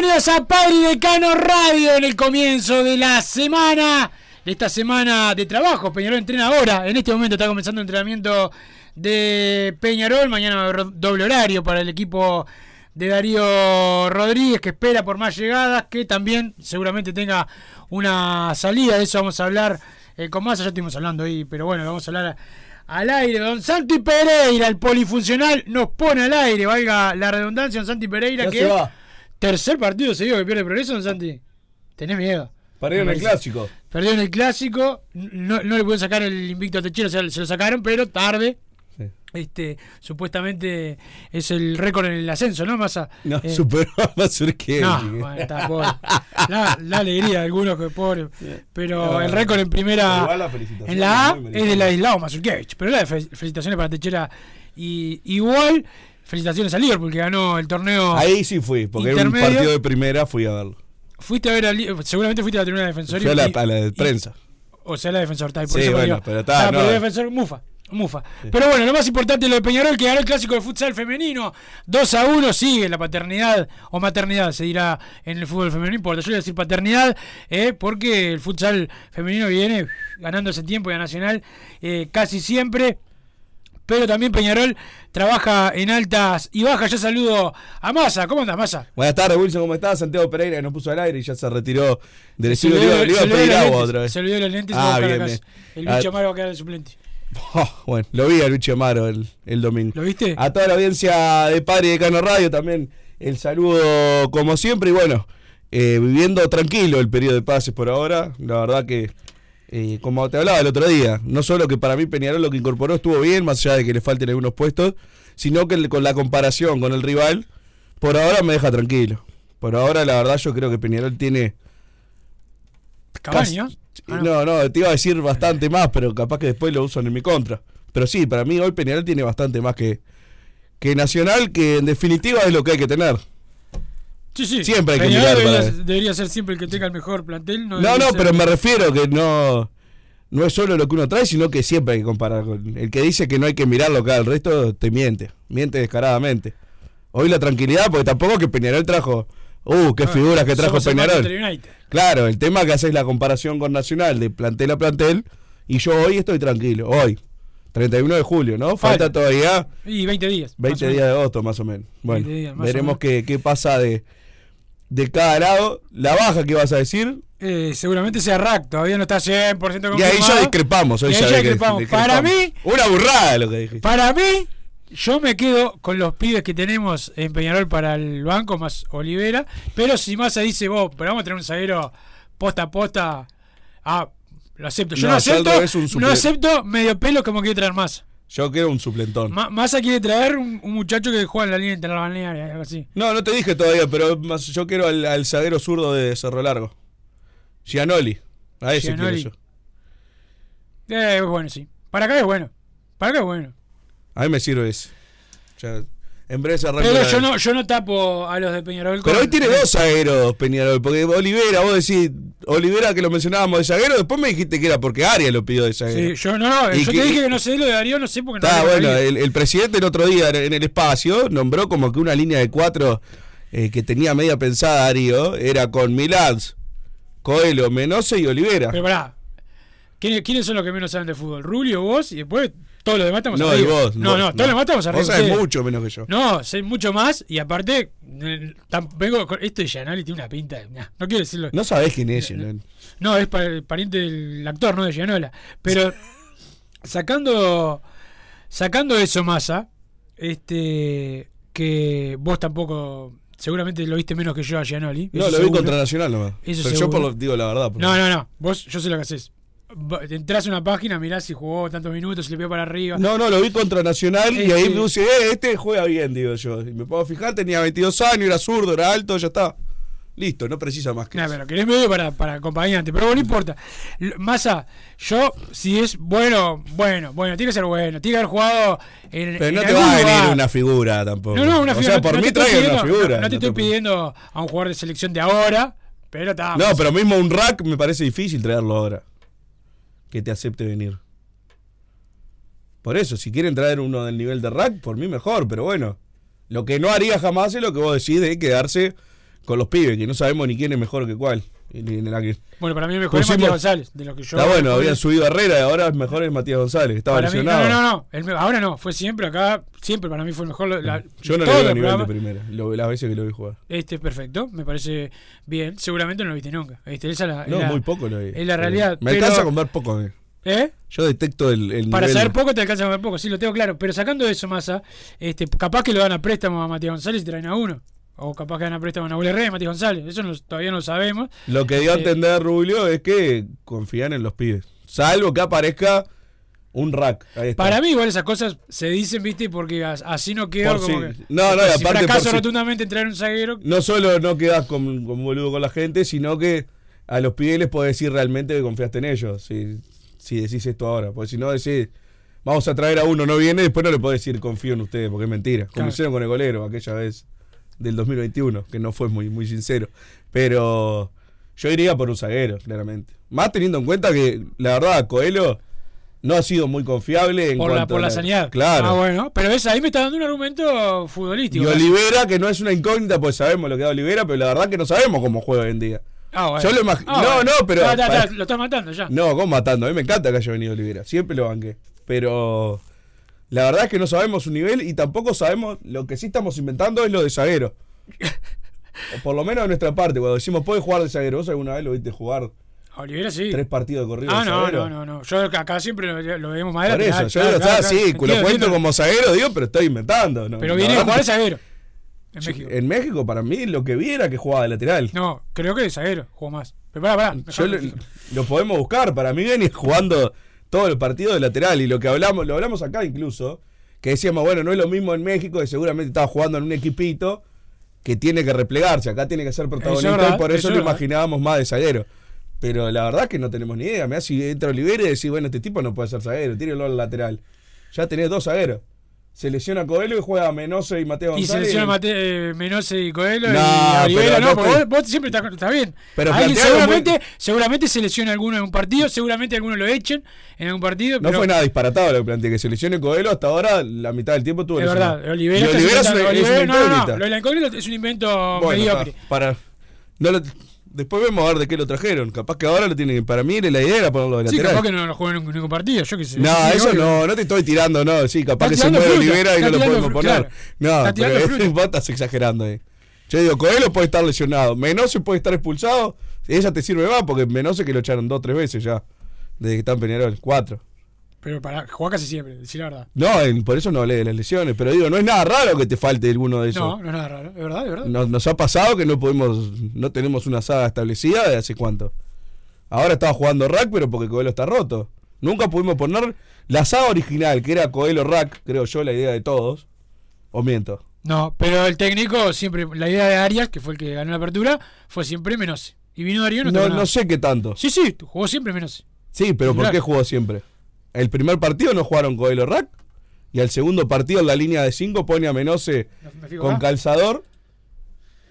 Bienvenidos a Padre y Decano Radio en el comienzo de la semana, de esta semana de trabajo. Peñarol entrena ahora, en este momento está comenzando el entrenamiento de Peñarol, mañana va a haber doble horario para el equipo de Darío Rodríguez que espera por más llegadas, que también seguramente tenga una salida, de eso vamos a hablar eh, con más, ya estuvimos hablando ahí, pero bueno, vamos a hablar al aire. Don Santi Pereira, el polifuncional, nos pone al aire, valga la redundancia, don Santi Pereira, Ya que se va. Tercer partido seguido que pierde progreso, Santi. Tenés miedo. Perdió en Me el clásico. Perdió en el clásico, no, no le pueden sacar el invicto a Techero, o sea, se lo sacaron, pero tarde. Sí. Este, supuestamente es el récord en el ascenso, ¿no, Massa? No, Eh, superó a Mazurkiewicz. no, bueno, está pobre. La, la alegría de algunos que pobre. Pero No. el récord en primera. La felicitación en la A es de Ladislao Mazurkiewicz. Pero la de fe- felicitaciones para Techera. Y igual, felicitaciones a Liverpool que ganó el torneo. Ahí sí fui, porque era un partido de primera, fui a verlo. Fuiste a ver a Li- seguramente fuiste a la tribuna de defensor. Fui a la, y- a la de y- prensa. O sea, la defensor, está ahí, por Sí, eso bueno, digo. pero está, Ah, no. pero defensor, Mufa. Mufa. Pero bueno, lo más importante es lo de Peñarol, que ganó el clásico de futsal femenino. 2 a 1, sigue la paternidad o maternidad, se dirá en el fútbol femenino. No importa, yo voy a decir paternidad, eh, porque el futsal femenino viene ganando ese tiempo y a Nacional eh, casi siempre. Pero también Peñarol trabaja en altas y bajas. Ya saludo a Massa. ¿Cómo andas, Massa? Buenas tardes, Wilson, ¿cómo estás? Santiago Pereira que nos puso al aire y ya se retiró del estudio. Le iba- le iba a olvidó pedir los agua lentes, otra vez. Se olvidó los lentes y Ah, buscar bien, bien. El Ah, bicho Amaro va a quedar de suplente. Oh, bueno, lo vi a Lucho Amaro el, el domingo. ¿Lo viste? A toda la audiencia de Padre y de Cano Radio también el saludo como siempre y bueno, eh, viviendo tranquilo el periodo de pases por ahora, la verdad que eh, como te hablaba el otro día, no solo que para mí Peñarol lo que incorporó estuvo bien, más allá de que le falten algunos puestos, sino que con la comparación con el rival, por ahora me deja tranquilo. Por ahora la verdad yo creo que Peñarol tiene... Casi- Ah, no. no, no, te iba a decir bastante más, pero capaz que después lo usan en mi contra. Pero sí, para mí hoy Peñarol tiene bastante más que, que Nacional, que en definitiva es lo que hay que tener. Sí, sí. Siempre hay que mirar debería, para- debería ser siempre el que tenga el mejor plantel. No, No, no, pero me refiero que no, no es solo lo que uno trae, sino que siempre hay que comparar. con El que dice que no hay que mirarlo acá, el resto te miente, miente descaradamente. Hoy la tranquilidad, porque tampoco que Peñarol trajo, uh, qué Ah, figuras que trajo el Peñarol. Claro, el tema que haces la comparación con Nacional de plantel a plantel, y yo hoy estoy tranquilo, hoy, 31 de julio, ¿no? Falta, todavía Y 20 días. 20 más o días de agosto más o menos. Bueno, 20 días, más o veremos qué, qué pasa de, de cada lado. La baja que vas a decir, Eh, seguramente sea Rack, todavía no está 100% y ahí confirmado. ya discrepamos. Hoy Y ahí ya discrepamos. Para mí, Una burrada lo que dijiste. para mí, Yo me quedo con los pibes que tenemos en Peñarol para el banco, más Olivera. Pero si Massa dice, vos, pero vamos a tener un zaguero posta a posta. Ah, lo acepto. Yo No, acepto. no acepto medio pelo como quiere traer Massa. Yo quiero un suplentón. Ma- Massa quiere traer un, un muchacho que juega en la línea interbalnearia, algo así. No, no te dije todavía, pero más- yo quiero al, al zaguero zurdo de Cerro Largo. Gianoli. A ese Gianoli. quiero yo. Eh, es bueno, sí. Para acá es bueno. Para acá es bueno. A mí me sirve ese. Ya, en breve se arranca Pero yo no, yo no tapo a los de Peñarol. Pero con- hoy tiene dos zagueros, Peñarol. Porque Olivera, vos decís, Olivera que lo mencionábamos de zaguero, después me dijiste que era porque Arias lo pidió de zaguero. Sí, yo no, no, Y yo que- te dije que no sé lo de Darío, no sé porque no Está lo bueno, el presidente el otro día en el espacio nombró como que una línea de cuatro eh, que tenía media pensada Darío era con Milans, Coelho, Menose y Olivera. Pero pará. ¿Quiénes, quiénes son los que menos saben de fútbol? Rulio, vos y después todos los demás estamos No, y arriba. vos. No, no, todos los demás estamos arriba. Vos sabés mucho menos que yo. No, sé mucho más y aparte, eh, vengo con, esto de Gianoli tiene una pinta. de- nah, no quiero decirlo. No sabés quién es, Gianoli. No, es pa- pariente del actor, no de Gianola. Pero sacando sacando eso, Massa, este que vos tampoco seguramente lo viste menos que yo a Gianoli. No, lo vi contra Nacional nomás. Eso Pero yo por lo, digo la verdad. por- No, no, no. Vos, yo sé lo que haces. Entrás a una página, mirás si jugó tantos minutos, si le pegó para arriba. No, no, lo vi contra Nacional y ahí Este- me puse, eh, este juega bien, digo yo. Y me puedo fijar, tenía 22 años, era zurdo, era alto, ya está. Listo, no precisa más que Nah, eso. pero querés medio para, para acompañante, pero bueno, no importa. Massa, yo, si es bueno, bueno, bueno, tiene que ser bueno, tiene que haber jugado en. Pero en no te va a venir una figura tampoco. No, no, una O figura. sea, no- por no mí estoy traigan una figura. No, no te no estoy pidiendo a un jugador de selección de ahora, pero está. No, pero mismo un rack me parece difícil traerlo ahora. Que te acepte venir. Por eso, si quieren traer uno del nivel de rack, por mí mejor, pero bueno. Lo que no haría jamás es lo que vos decís de quedarse con los pibes, que no sabemos ni quién es mejor que cuál. Ni la que- Bueno, para mí el mejor es Matías González, de lo que yo. Está bueno, habían subido Herrera y ahora el mejor es Matías González, que estaba Para mí, no, lesionado. no, no, el ahora no, fue siempre acá, siempre para mí fue el mejor. la- Yo no le veo a nivel de primera, lo- las veces que lo vi jugar. Este, perfecto, me parece bien. Seguramente no lo viste nunca. Este, esa es la, es No, la- muy poco lo vi. Es la realidad. Me pero- alcanza con ver poco. a mí. ¿Eh? Yo detecto el, el Para nivel- saber poco te alcanza a ver poco, sí, lo tengo claro. Pero sacando eso, Massa, este, capaz que lo dan a préstamo a Matías González y traen a uno. O capaz que dan a préstamo a Nahuel Herrera Matías González. Eso no- todavía no lo sabemos. Lo que dio a Eh, entender Rubio es que confían en los pibes. Salvo que aparezca un rack. Ahí está. Para mí, igual esas cosas se dicen, viste, porque as- así no quedó Por como que. no, no, si aparte fracaso rotundamente en traer un zaguero. No solo no quedas como, como boludo con la gente, sino que a los pibes les podés decir realmente que confiaste en ellos. Si, si decís esto ahora. Porque si no decís, vamos a traer a uno, no viene, después no le podés decir confío en ustedes, porque es mentira. Como Claro. hicieron con el golero aquella vez del 2021, que no fue muy, muy sincero. Pero yo iría por un zaguero, claramente. Más teniendo en cuenta que, la verdad, Coelho no ha sido muy confiable en Por la, cuanto por a la sanidad. Claro. Ah, bueno. Pero ves, ahí me está dando un argumento Y futbolístico. Olivera, que no es una incógnita, pues sabemos lo que da Olivera, pero la verdad que no sabemos cómo juega hoy en día. Ah, bueno. Yo lo imagino. Ah, no, bueno. no, pero. Lo estás matando ya. No, ¿cómo matando? A mí me encanta que haya venido Olivera. Siempre lo banqué. Pero. La verdad es que no sabemos su nivel y tampoco sabemos. Lo que sí estamos inventando es lo de zaguero. o por lo menos de nuestra parte. Cuando decimos, puede jugar de zaguero. ¿Vos alguna vez lo viste jugar A Olivera sí. tres partidos de corrido Ah, de no, no, no, no. Yo acá siempre lo, lo vemos más Por eso, yo claro, digo, claro, está, sí, lo cuento como zaguero, digo, pero estoy inventando. ¿no? Pero viene a jugar de zaguero. En México. En México, para mí, lo que vi era que jugaba de lateral. No, creo que de zaguero jugó más. Pero pará, pará. Yo lo, lo podemos buscar. Para mí viene jugando todos los partidos de lateral. Y lo que hablamos, lo hablamos acá incluso, que decíamos, bueno, no es lo mismo en México, que seguramente estaba jugando en un equipito que tiene que replegarse. Acá tiene que ser protagonista verdad, y por eso, es lo imaginábamos más de zaguero. Pero la verdad es que no tenemos ni idea. Me hace si entra Olivera y decís, bueno, este tipo no puede ser zaguero, tírelo al lateral. Ya tenés dos zagueros. Se lesiona Coelho y juega Menose y Mateo Y González. selecciona Mate, eh, Menose y Coelho No, y Olivera, no, porque vos, vos siempre está, está bien. Pero Alguien plantealo muy- seguramente, seguramente se lesiona alguno en un partido, seguramente alguno lo echen en algún partido. No pero fue nada disparatado lo que planteé, que se lesione Coelho hasta ahora la mitad del tiempo tuvo Es verdad, Olivera, Y Olivera es una, es Olivera- una no, no, lo de la incógnita es un invento Bueno, mediocre. para, no lo- después vemos a ver de qué lo trajeron. Capaz que ahora lo tienen. Para mí la idea era ponerlo de Sí, lateral. capaz que no lo juegan en ningún partido, yo qué sé. no, Sí, eso obvio. no, no te estoy tirando, no. Sí, capaz Está que se mueve fruta, Olivera y no lo podemos poner. claro. No, pero vos estás exagerando ahí. Yo digo, Coelho puede estar lesionado. Menose puede estar expulsado. Ella te sirve más porque Menose que lo echaron dos o tres veces ya. Desde que está en Peñarol. Cuatro. Pero para jugar casi siempre, decir la verdad. No, en- por eso no hablé de las lesiones. Pero digo, no es nada raro que te falte alguno de esos. No, no es nada raro. Es verdad, es verdad. Nos, nos ha pasado que no podemos, no tenemos una saga establecida de hace cuánto. Ahora estaba jugando Rack, pero porque Coelho está roto. Nunca pudimos poner la saga original, que era Coelho Rack, creo yo, la idea de todos. O miento. No, pero el técnico siempre, la idea de Arias, que fue el que ganó la apertura, fue siempre Menose. Y vino Darío no, No, no sé qué tanto. Sí, sí, jugó siempre Menose. Sí, pero ¿por qué jugó siempre? El primer partido no jugaron Coelho Rack. Y al segundo partido en la línea de 5 pone a Menose con calzador.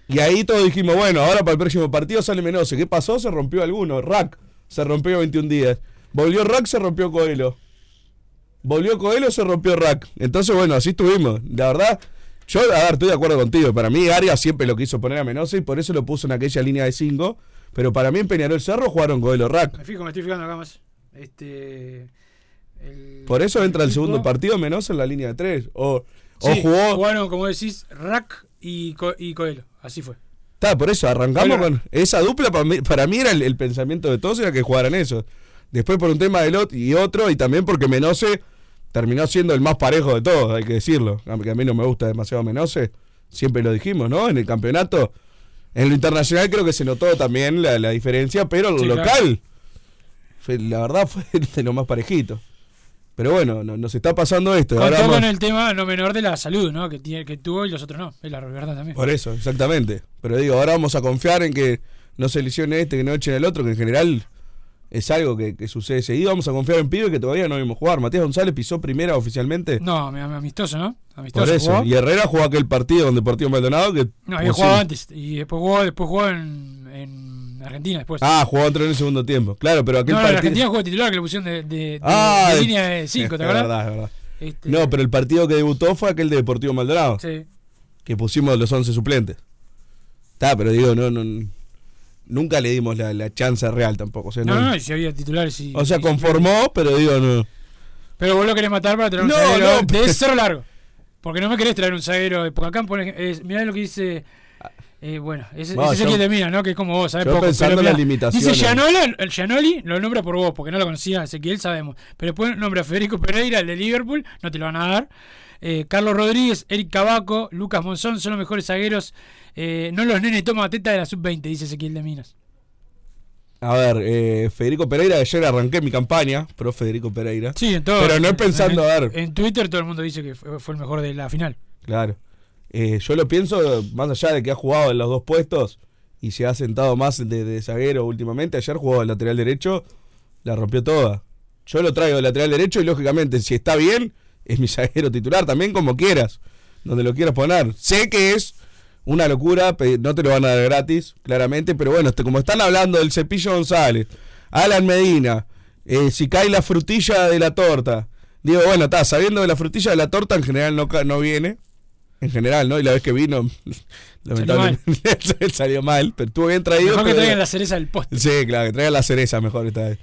Y ahí todos dijimos, bueno, ahora para el próximo partido sale Menose. ¿Qué pasó? Se rompió alguno. Rack se rompió 21 días. Volvió Rack, se rompió Coelho. Volvió Coelho, se rompió Rack. Entonces, bueno, así estuvimos. La verdad, yo, a ver, estoy de acuerdo contigo. Para mí, Arias siempre lo quiso poner a Menose y por eso lo puso en aquella línea de 5. Pero para mí en Peñarol Cerro jugaron Coelho Rack. Me fijo, me estoy fijando acá más. Este. El- Por eso entra el segundo partido Menose en la línea de 3. O, o jugó. Jugaron, como decís, Rack y, Co- y Coelho. Así fue. Está, por eso arrancamos con esa dupla. Para mí, para mí era el, el pensamiento de todos, era que jugaran eso. Después por un tema de lot y otro, y también porque Menose terminó siendo el más parejo de todos, hay que decirlo. Aunque a mí no me gusta demasiado Menose, siempre lo dijimos, ¿no? En el campeonato. En lo internacional creo que se notó también la, la diferencia, pero lo Sí, claro. local, fue- la verdad fue de lo más parejito. Pero bueno, no- nos está pasando esto. Contó con el tema no menor de la salud, ¿no? Que, tiene, que tuvo y los otros no. Es la verdad también. Por eso, exactamente. Pero digo, ahora vamos a confiar en que no se lesione este, que no echen el otro, que en general es algo que, que sucede seguido. Vamos a confiar en Pibe que todavía no vimos jugar. Matías González pisó primera oficialmente. No, mi- mi- amistoso, ¿no? Amistoso. Por eso. jugó. Y Herrera jugó aquel partido con Deportivo Maldonado que. No, había jugado sí. antes. Y después jugó, después jugó en, en Argentina después. Ah, jugó otro en el segundo tiempo. Claro, pero aquel no, no, partido. Argentina jugó titular que le pusieron de, de, de- Ah, de línea de 5, es ¿te acuerdas? verdad, es verdad. Este, No, pero el partido que debutó fue aquel de Deportivo Maldonado. Sí. Que pusimos los 11 suplentes. Está, pero digo, no, no, nunca le dimos la, la chance real tampoco. O sea, No, no- no, si había titulares y. o sea y- conformó, pero digo, no. Pero vos lo querés matar para traer un No, zaguero no, de pero- cerro largo. Porque no me querés traer un zaguero. Porque acá pone. Es, mirá lo que dice. Eh, bueno, ese, No, ese el te mira, ¿no? Que es como vos, ¿sabés? yo Poco, pensando pero en las limitaciones. Dice Gianola, el Gianoli lo nombra por vos, porque no lo conocía Ezequiel, sabemos. Pero después nombra a Federico Pereira, el de Liverpool, no te lo van a dar. Eh, Carlos Rodríguez, Eric Cabaco, Lucas Monzón son los mejores zagueros. Eh, no los nenes toma teta de la sub-20, dice Ezequiel de Minas. A ver, eh, Federico Pereira, ayer arranqué mi campaña, pro Federico Pereira. Sí, en todo. Pero no es en- pensando, en, a ver. En Twitter todo el mundo dice que fue, fue el mejor de la final. Claro. Eh, yo lo pienso, más allá de que ha jugado en los dos puestos y se ha sentado más de, de zaguero últimamente, ayer jugó el lateral derecho, la rompió toda. Yo lo traigo de lateral derecho y lógicamente, si está bien, es mi zaguero titular también como quieras, donde lo quieras poner. Sé que es una locura, no te lo van a dar gratis, claramente, pero bueno, este, como están hablando del Cepillo González, Alan Medina, eh, si cae la frutilla de la torta, digo, bueno, está, sabiendo de la frutilla de la torta en general no, no viene, en general, ¿no? Y la vez que vino, lamentablemente salió mal, pero estuvo bien traído. Mejor que pero- traigan la cereza del poste. Sí, claro, que traigan la cereza mejor esta vez.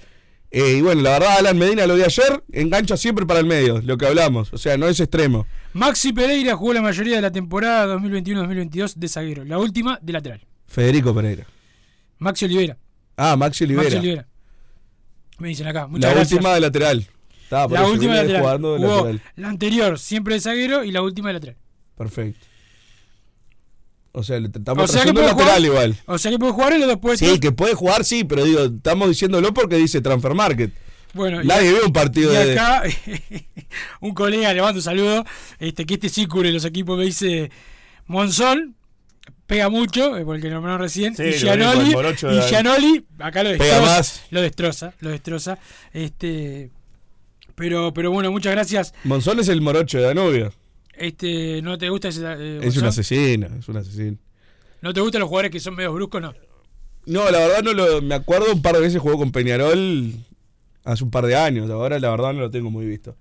Eh, y bueno, la verdad, Alan Medina lo vi ayer, engancha siempre para el medio, lo que hablamos, o sea, no es extremo. Maxi Pereira jugó la mayoría de la temporada 2021-2022 de zaguero, la última de lateral. Federico Pereira. Maxi Olivera. Ah, Maxi Olivera. Maxi Olivera. Me dicen acá. la Muchas gracias. última de lateral. Está, la última de lateral. de lateral. la anterior siempre de zaguero y la última de lateral. Perfecto. O sea, le estamos O sea que puede lateral jugar- igual. O sea que puede jugar en los dos puestos. Sí, que puede jugar, sí, pero digo, estamos diciéndolo porque dice Transfer Market. Bueno, y- Nadie ve un partido y de. acá un colega le mando un saludo, este, que este sí cubre los equipos, me dice Monzón, pega mucho, eh, porque lo nombraron recién, Sí, y lo Gianoli, y Gianoli, acá lo Pega destroza, más. lo destroza, lo destroza, este, pero, pero bueno, muchas gracias, Monzón es el morocho de Danubio. Este, ¿no te gusta ese, eh, Es un asesino, es un asesino. ¿No te gustan los jugadores que son medio bruscos? No. No, la verdad no lo. Me acuerdo un par de veces jugó con Peñarol hace un par de años. Ahora la verdad no lo tengo muy visto.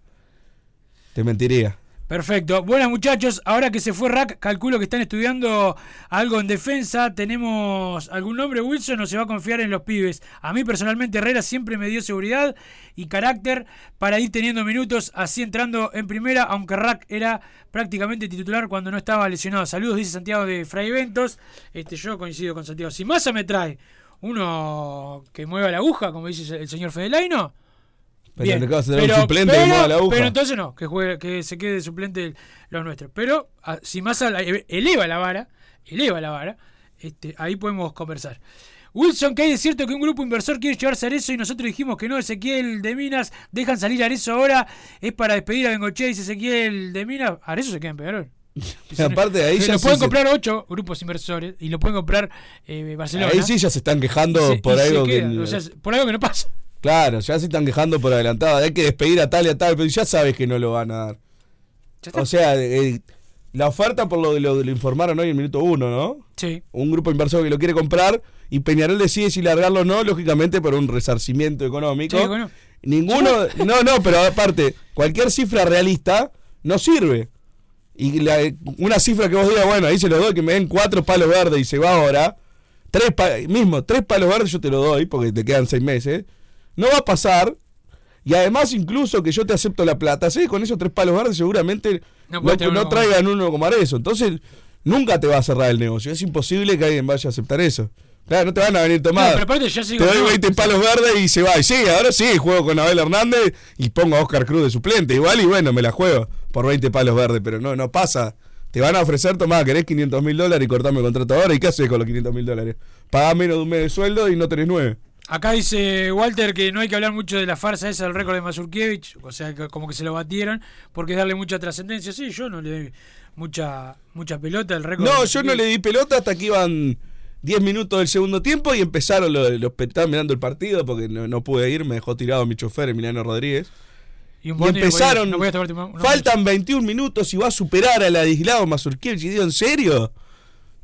Te mentiría. Perfecto. Buenas muchachos, ahora que se fue Rack, calculo que están estudiando algo en defensa. ¿Tenemos algún nombre, Wilson, o se va a confiar en los pibes? A mí personalmente Herrera siempre me dio seguridad y carácter para ir teniendo minutos así entrando en primera, aunque Rack era prácticamente titular cuando no estaba lesionado. Saludos, dice Santiago de Fray Ventos. Este, yo coincido con Santiago. Si Massa me trae uno que mueva la aguja, como dice el señor Fedelaino, Pero Bien, le acabas de dar un pero, suplente pero- de moda a la aguja. pero entonces no, que juegue, que se quede de suplente los nuestros. Pero ah, si Massa la- eleva la vara, eleva la vara, este, ahí podemos conversar. Wilson, que hay es cierto que un grupo inversor quiere llevarse a Arezzo y nosotros dijimos que no, Ezequiel de Minas, dejan salir a Arezzo ahora, es para despedir a Bengochea, dice Ezequiel de Minas, Arezzo se queda en Peñarol. Aparte de ahí Se ya lo pueden se- comprar ocho grupos inversores y lo pueden comprar eh, Barcelona. Ahí sí ya se están quejando se- por algo queda, que. o sea, por algo que no pasa. Claro, ya se están quejando por adelantado. Hay que despedir a tal y a tal, pero ya sabes que no lo van a dar. O sea, eh, la oferta por lo que lo, lo informaron hoy en minuto uno, ¿no? Sí. Un grupo inversor que lo quiere comprar y Peñarol decide si largarlo o no, lógicamente por un resarcimiento económico. Sí, bueno. Ninguno, no, no, pero aparte, cualquier cifra realista no sirve. Y la- una cifra que vos digas, bueno, ahí se lo doy, que me den cuatro palos verdes y se va ahora. Tres mismo, tres palos verdes yo te lo doy porque te quedan seis meses. No va a pasar. Y además, incluso que yo te acepto la plata, ¿sí? Con esos tres palos verdes seguramente No no, uno traigan uno como eso. Entonces, nunca te va a cerrar el negocio. Es imposible que alguien vaya a aceptar eso. Claro, no te van a venir No, tomar. pero aparte ya te doy no, 20 palos verdes y se va. Y sí, ahora sí, juego con Abel Hernández y pongo a Oscar Cruz de suplente. Igual y bueno, me la juego por 20 palos verdes, pero no, no pasa. Te van a ofrecer, tomá, querés 500 mil dólares y cortame el contrato ahora. ¿Y qué haces con los 500 mil dólares? Pagás menos de un mes de sueldo y no tenés nueve. Acá dice Walter que no hay que hablar mucho de la farsa esa del récord de Mazurkiewicz, o sea, que como que se lo batieron, porque es darle mucha trascendencia. Sí, yo no le doy mucha mucha pelota al récord. No, yo no le di pelota hasta que iban 10 minutos del segundo tiempo y empezaron los, los estaban mirando el partido porque no, no pude ir, me dejó tirado mi chofer Emiliano Rodríguez. Y, un Y empezaron, no a faltan 21 minutos y va a superar al Adislao Mazurkiewicz. Y digo, ¿en serio?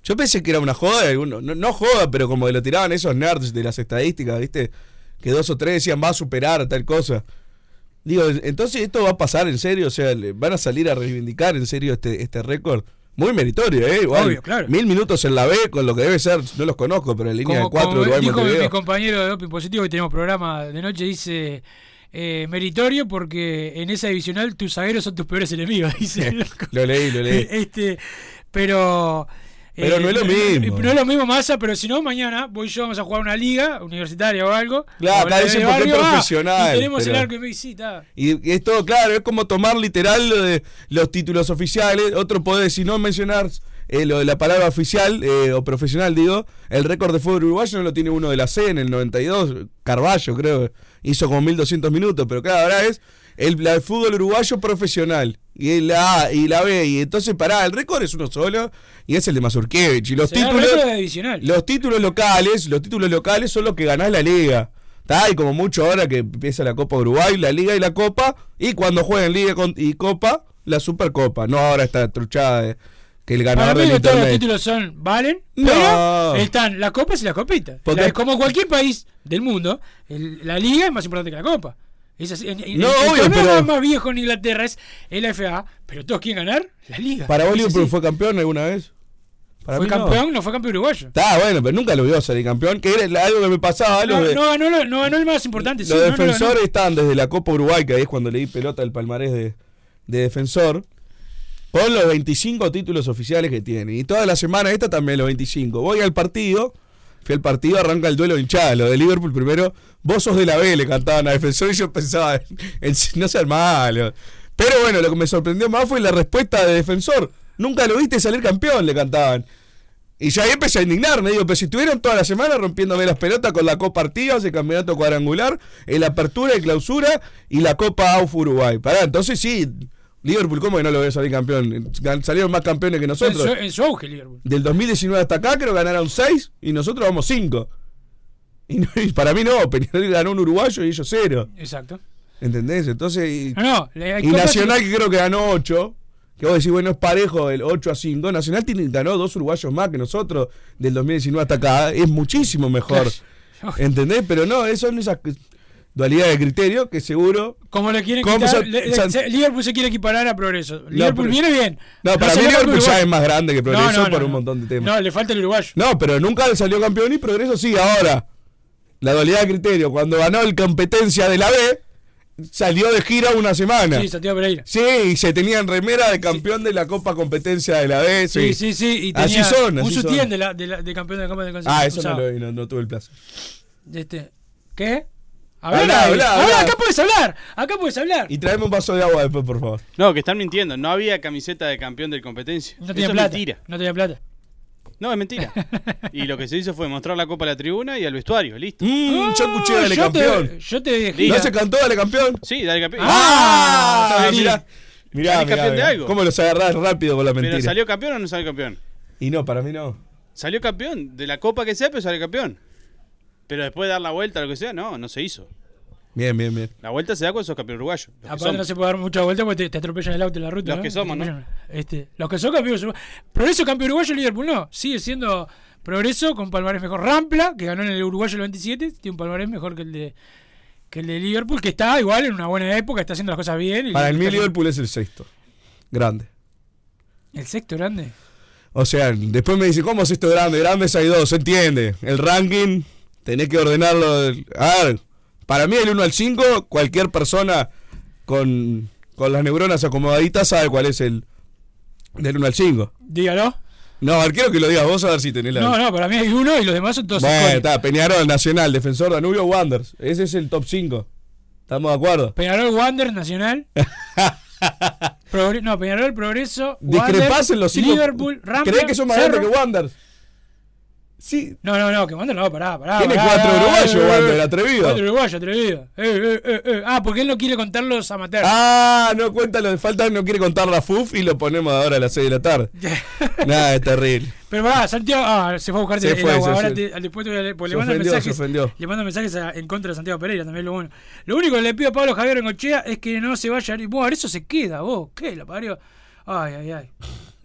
Yo pensé que era una joda, alguno- no, no joda, pero como que lo tiraban esos nerds de las estadísticas, ¿viste? Que dos o tres decían, va a superar tal cosa. Digo, entonces esto va a pasar en serio, o sea, le- van a salir a reivindicar en serio este, este récord. Muy meritorio, ¿eh? Igual, Obvio, claro. Mil minutos en la B, con lo que debe ser, no los conozco, pero en línea como, de cuatro como dijo mi, mi compañero de Doping Positivo, que tenemos programa de noche, dice eh, meritorio porque en esa divisional tus zagueros son tus peores enemigos. Dice. Lo leí, lo leí. este, pero. Eh, Pero no es lo mismo. No es lo mismo, Massa, pero si no, mañana voy yo, vamos a jugar una liga universitaria o algo. Claro, o acá la dicen porque es barrio, ah, profesional, y tenemos pero- el arco y me sí, está. Y es todo claro, es como tomar literal lo de los títulos oficiales. Otro puede decir, no mencionar eh, lo de la palabra oficial eh, o profesional, digo. El récord de fútbol uruguayo no lo tiene uno de la C en el 92. Carballo, creo, hizo como 1200 minutos. Pero claro, ahora es el, fútbol uruguayo profesional. Y la A y la B. Y entonces, pará, el récord es uno solo y es el de Mazurkiewicz. Y los Será títulos. Los títulos locales, los títulos locales son los que ganás la liga. Está y como mucho ahora que empieza la Copa Uruguay, la Liga y la Copa, y cuando jueguen Liga y Copa, la Supercopa. No ahora está truchada de- que el Para ganador mí del todos los títulos son valen, No. pero están las copas y las copitas. Porque- La- como cualquier país del mundo, el- la liga es más importante que la copa. Es así, en- en- No, el obvio, pero- más viejo en Inglaterra es el FA, pero todos quieren ganar la liga. Para vos Liverpool fue campeón alguna vez. Para Fue no. campeón, no. fue campeón uruguayo. Está bueno, pero nunca lo vio salir campeón, que era algo que me pasaba. No, de- no ganó, lo- no ganó el más importante. los defensores estaban desde la Copa Uruguay, que ahí es cuando leí pelota del palmarés de, de defensor, con los 25 títulos oficiales que tiene. Y toda la semana esta también los 25. Voy al partido, fui al partido, arranca el duelo hinchada, lo de Liverpool primero. Vos sos de la B, le cantaban a defensor y yo pensaba en, no ser malo. Pero bueno, lo que me sorprendió más fue la respuesta de defensor. Nunca lo viste salir campeón, le cantaban. Y ya ahí empecé a indignarme, digo, pero si estuvieron toda la semana rompiéndome las pelotas con la Copa Artigas, el campeonato cuadrangular, el apertura y clausura y la Copa AUF Uruguay. Pará, entonces sí, Liverpool, ¿cómo que no lo veo salir campeón? Salieron más campeones que en, nosotros. su, en su auge, Liverpool. Del 2019 hasta acá creo que ganaron 6 y nosotros vamos 5. Y, no- y para mí no, Peñarol ganó un uruguayo y ellos cero. Exacto. ¿Entendés? Entonces, y, No, y Nacional que creo que ganó 8. Que vos decís, bueno, es parejo el 8 a 5. Nacional tiene, ganó dos uruguayos más que nosotros del 2019 hasta acá. Es muchísimo mejor. ¿Entendés? Pero no, eso son esas dualidades de criterio que seguro. Como le quieren ¿Cómo quitar, San- le- San- se- Liverpool se quiere equiparar a Progreso. Liverpool pero- viene bien. No, para mí Liverpool ya es más grande que Progreso No, no, por no, un no. montón de temas. No, le falta el uruguayo. No, pero nunca le salió campeón y Progreso sí, ahora. La dualidad de criterio, cuando ganó el competencia de la B, salió de gira una semana. Sí, Santiago Pereira. Sí, y se tenían remera de campeón de la Copa Competencia de la B. Sí, sí, sí. Y Así son, un así sutién son. de, la, de, la- de campeón de la Copa de Concesión. Ah, eso no lo vi, no, no tuve el plazo. Este, ¿Qué? Habla, Habla, habla, acá puedes hablar. Acá puedes hablar. Y traeme un vaso de agua después, por favor. No, que están mintiendo. No había camiseta de campeón de competencia. No Eso tenía es plata. mentira. No tenía plata. No, es mentira. y lo que se hizo fue mostrar la copa a la tribuna y al vestuario, listo. Mmm, yo escuché Ah, Dale yo campeón. Te, yo te Listo. ¿No se cantó Dale campeón? Sí, dale campeón. ¡Ah! Ah, mirá, mirá, ¿Salí mirá, campeón de algo? ¿Cómo los agarrás rápido con la ¿Pero mentira? salió campeón o no salió campeón? Y no, para mí no. Salió campeón. De la copa que sea, pero salió campeón. Pero después de dar la vuelta, lo que sea, no, no se hizo. Bien, bien, bien. La vuelta se da cuando sos campeón uruguayo. Aparte somos. no se puede dar mucha vuelta porque te, te atropellan el auto en la ruta. Los ¿no? que somos, ¿no? Este, los que son campeones uruguayos. Progreso campeón uruguayo, Liverpool no. Sigue siendo Progreso con palmarés mejor. Rampla, que ganó en el uruguayo el 27, tiene un palmarés mejor que el de que el de Liverpool, que está igual en una buena época, está haciendo las cosas bien. y Para el mí está- Liverpool es el sexto. Grande. El sexto grande. O sea, después me dicen, ¿cómo es esto grande? Grandes hay dos, se entiende. El ranking, tenés que ordenarlo. A ver, para mí el 1 al 5, cualquier persona con, con las neuronas acomodaditas sabe cuál es el del 1 al 5. Dígalo. No, quiero que lo digas vos a ver si tenés la... No, no, para mí hay uno y los demás son todos bueno, está, Peñarol, Nacional, Defensor, Danubio, Wanderers. Ese es el top 5. ¿Estamos de acuerdo? Peñarol, Wander, Nacional. Progre- no, Peñarol, Progreso. Discrepás en los cinco. Liverpool, Rampla. ¿Crees que son más grandes que Wanderers? Sí. No, no, no, que Wander no, pará, pará. Tiene pará, cuatro uruguayos, eh, Wander, eh, atrevido. Cuatro uruguayos, atrevido. Eh, eh, eh, eh. Ah, porque él no quiere contar los amateurs. Ah, no cuenta lo de falta, no quiere contar la FUF y lo ponemos ahora a las 6 de la tarde. Nada, es terrible. Pero pará, Santiago. Ah, se fue a buscar Se el fue, agua. se Ahora fue. te- después te voy a leer, porque Se le mando ofendió, mensajes. se ofendió. Le mando mensajes a- en contra de Santiago Pereira, también lo bueno. Lo único que le pido a Pablo Javier Engochea es que no se vaya. Vos, a ver, eso se queda, vos. ¿Qué? La parió. Ay, ay, ay.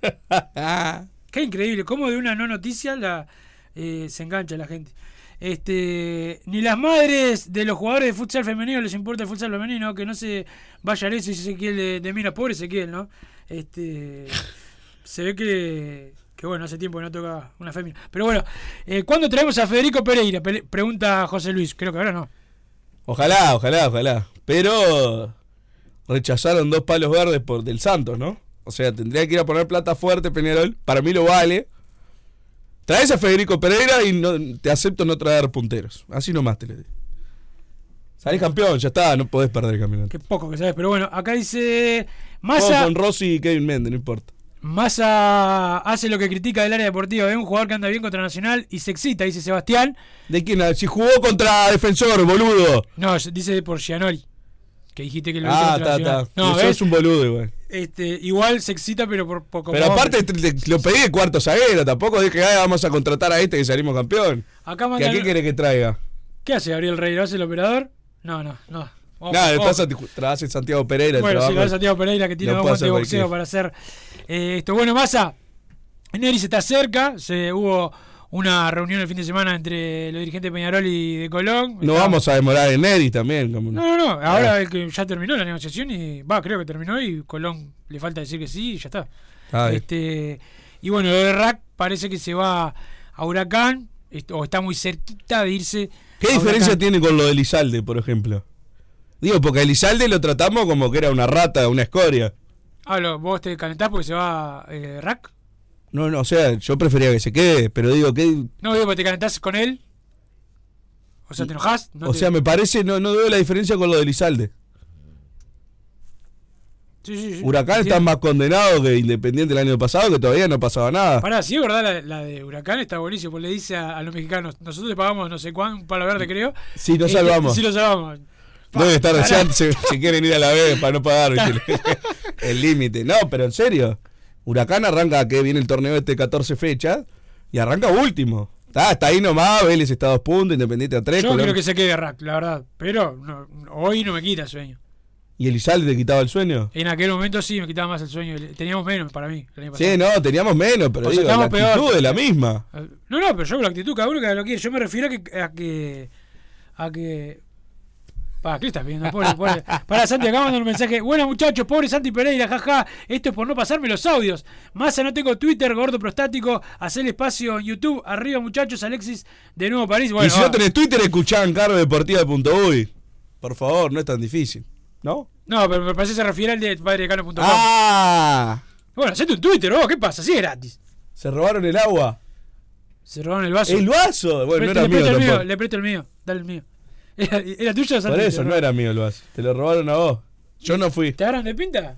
Qué increíble, cómo de una no noticia la eh, se engancha la gente. Este, ni las madres de los jugadores de futsal femenino les importa el futsal femenino, que no se vaya eso y Ezequiel de, de pobre Ezequiel, ¿no? Este, se ve que, que bueno, hace tiempo que no toca una fémina. Pero bueno, eh, ¿cuándo traemos a Federico Pereira? Pregunta José Luis, creo que ahora no. Ojalá, ojalá, ojalá. Pero rechazaron dos palos verdes por del Santos, ¿no? O sea, tendría que ir a poner plata fuerte Peñarol. Para mí lo vale. Traes a Federico Pereira y no, te acepto no traer punteros. Así nomás te lo digo. Salís campeón, ya está, no podés perder el campeonato. Qué poco que sabes, pero bueno, acá dice Massa. con Rossi y Kevin Méndez, no importa. Massa hace lo que critica del área deportiva. Es un jugador que anda bien contra Nacional y se excita, dice Sebastián. ¿De quién? Si jugó contra Defensor, boludo. No, dice por Gianoli. Que dijiste que lo viste Ah, está, está. No, es un boludo, igual. Este, igual se excita, pero por poco. Pero aparte te- te- lo pedí de cuarto zaguero, tampoco dije, "Ay, vamos a contratar a este que salimos campeón. Acá ¿Que ¿A qué quiere que traiga? ¿Qué hace Gabriel Rey? ¿Lo hace el operador? No, no, no. Ojo, Nada, ojo. estás a- Santiago Pereira. el Bueno, trabajo. lo hace Santiago Pereira que tiene Lo dos guantes de boxeo para hacer eh, esto. Bueno, Massa, Neri se está cerca. Se, hubo una reunión el fin de semana entre los dirigentes de Peñarol y de Colón. No vamos a demorar en Neris también. como- No, no, no. Ahora el que ya terminó la negociación y va, creo que terminó y Colón le falta decir que sí y ya está. Ah, este y bueno, lo de Rack parece que se va a Huracán o está muy cerquita de irse. ¿Qué diferencia Huracán. tiene con lo de Elizalde, por ejemplo? Digo, porque a Elizalde lo tratamos como que era una rata, una escoria. Ah, lo- vos te calentás porque se va eh, Rack. No, no, o sea, yo prefería que se quede, pero digo que. No, digo porque te calentás con él. O sea, te enojás. No o te- sea, me parece, no, no veo la diferencia con lo de Elizalde. Sí, sí, sí. Huracán está más condenado que Independiente el año pasado, que todavía no pasaba nada. Pará, sí, es verdad, la, la de Huracán está buenísimo. Porque le dice a, a los mexicanos: Nosotros le pagamos no sé cuánto, un palo verde, creo. Sí, nos Este, salvamos. Sí, lo salvamos. Debe estar deseando, si, si quieren ir a la vez para no pagar el límite. No, pero en serio. Huracán arranca que viene el torneo este 14 fechas y arranca último. Está, está ahí nomás, Vélez está a dos puntos, Independiente a tres. Yo Colón- quiero que se quede Rack, la verdad. Pero no, hoy no me quita el sueño. ¿Y Elizalde te quitaba el sueño? En aquel momento sí me quitaba más el sueño. Teníamos menos para mí. el año pasado. Sí, no, teníamos menos, pero digo, la estamos peor. actitud es la misma. No, no, pero yo con la actitud, cada uno que lo quiere. Yo me refiero a que. A que, a que Pa, ¿qué estás viendo? Pobre, pobre. Para Santi, acá mandan un mensaje. Buenas muchachos, pobre Santi Pereira, jaja. Esto es por no pasarme los audios. Massa, no tengo Twitter, gordo prostático. Hacer espacio en YouTube. Arriba, muchachos, Alexis de nuevo París. Bueno, y si no tenés Twitter, escuchá en cargodeportiva.uy. Por favor, no es tan difícil. ¿No? No, pero me parece que se refiere al de padrecano.com. ¡Ah! Bueno, hacete un Twitter, vos, ¿qué pasa? Sí, es gratis. ¿Se robaron el agua? Se robaron el vaso. ¿El vaso? Bueno, no Preste- era le mío presto el mío, le presto el mío. Dale el mío. ¿Era, era tuyo o Por eso, no era mío el vaso. Te lo robaron a vos. Yo no fui. ¿Te agarran de pinta?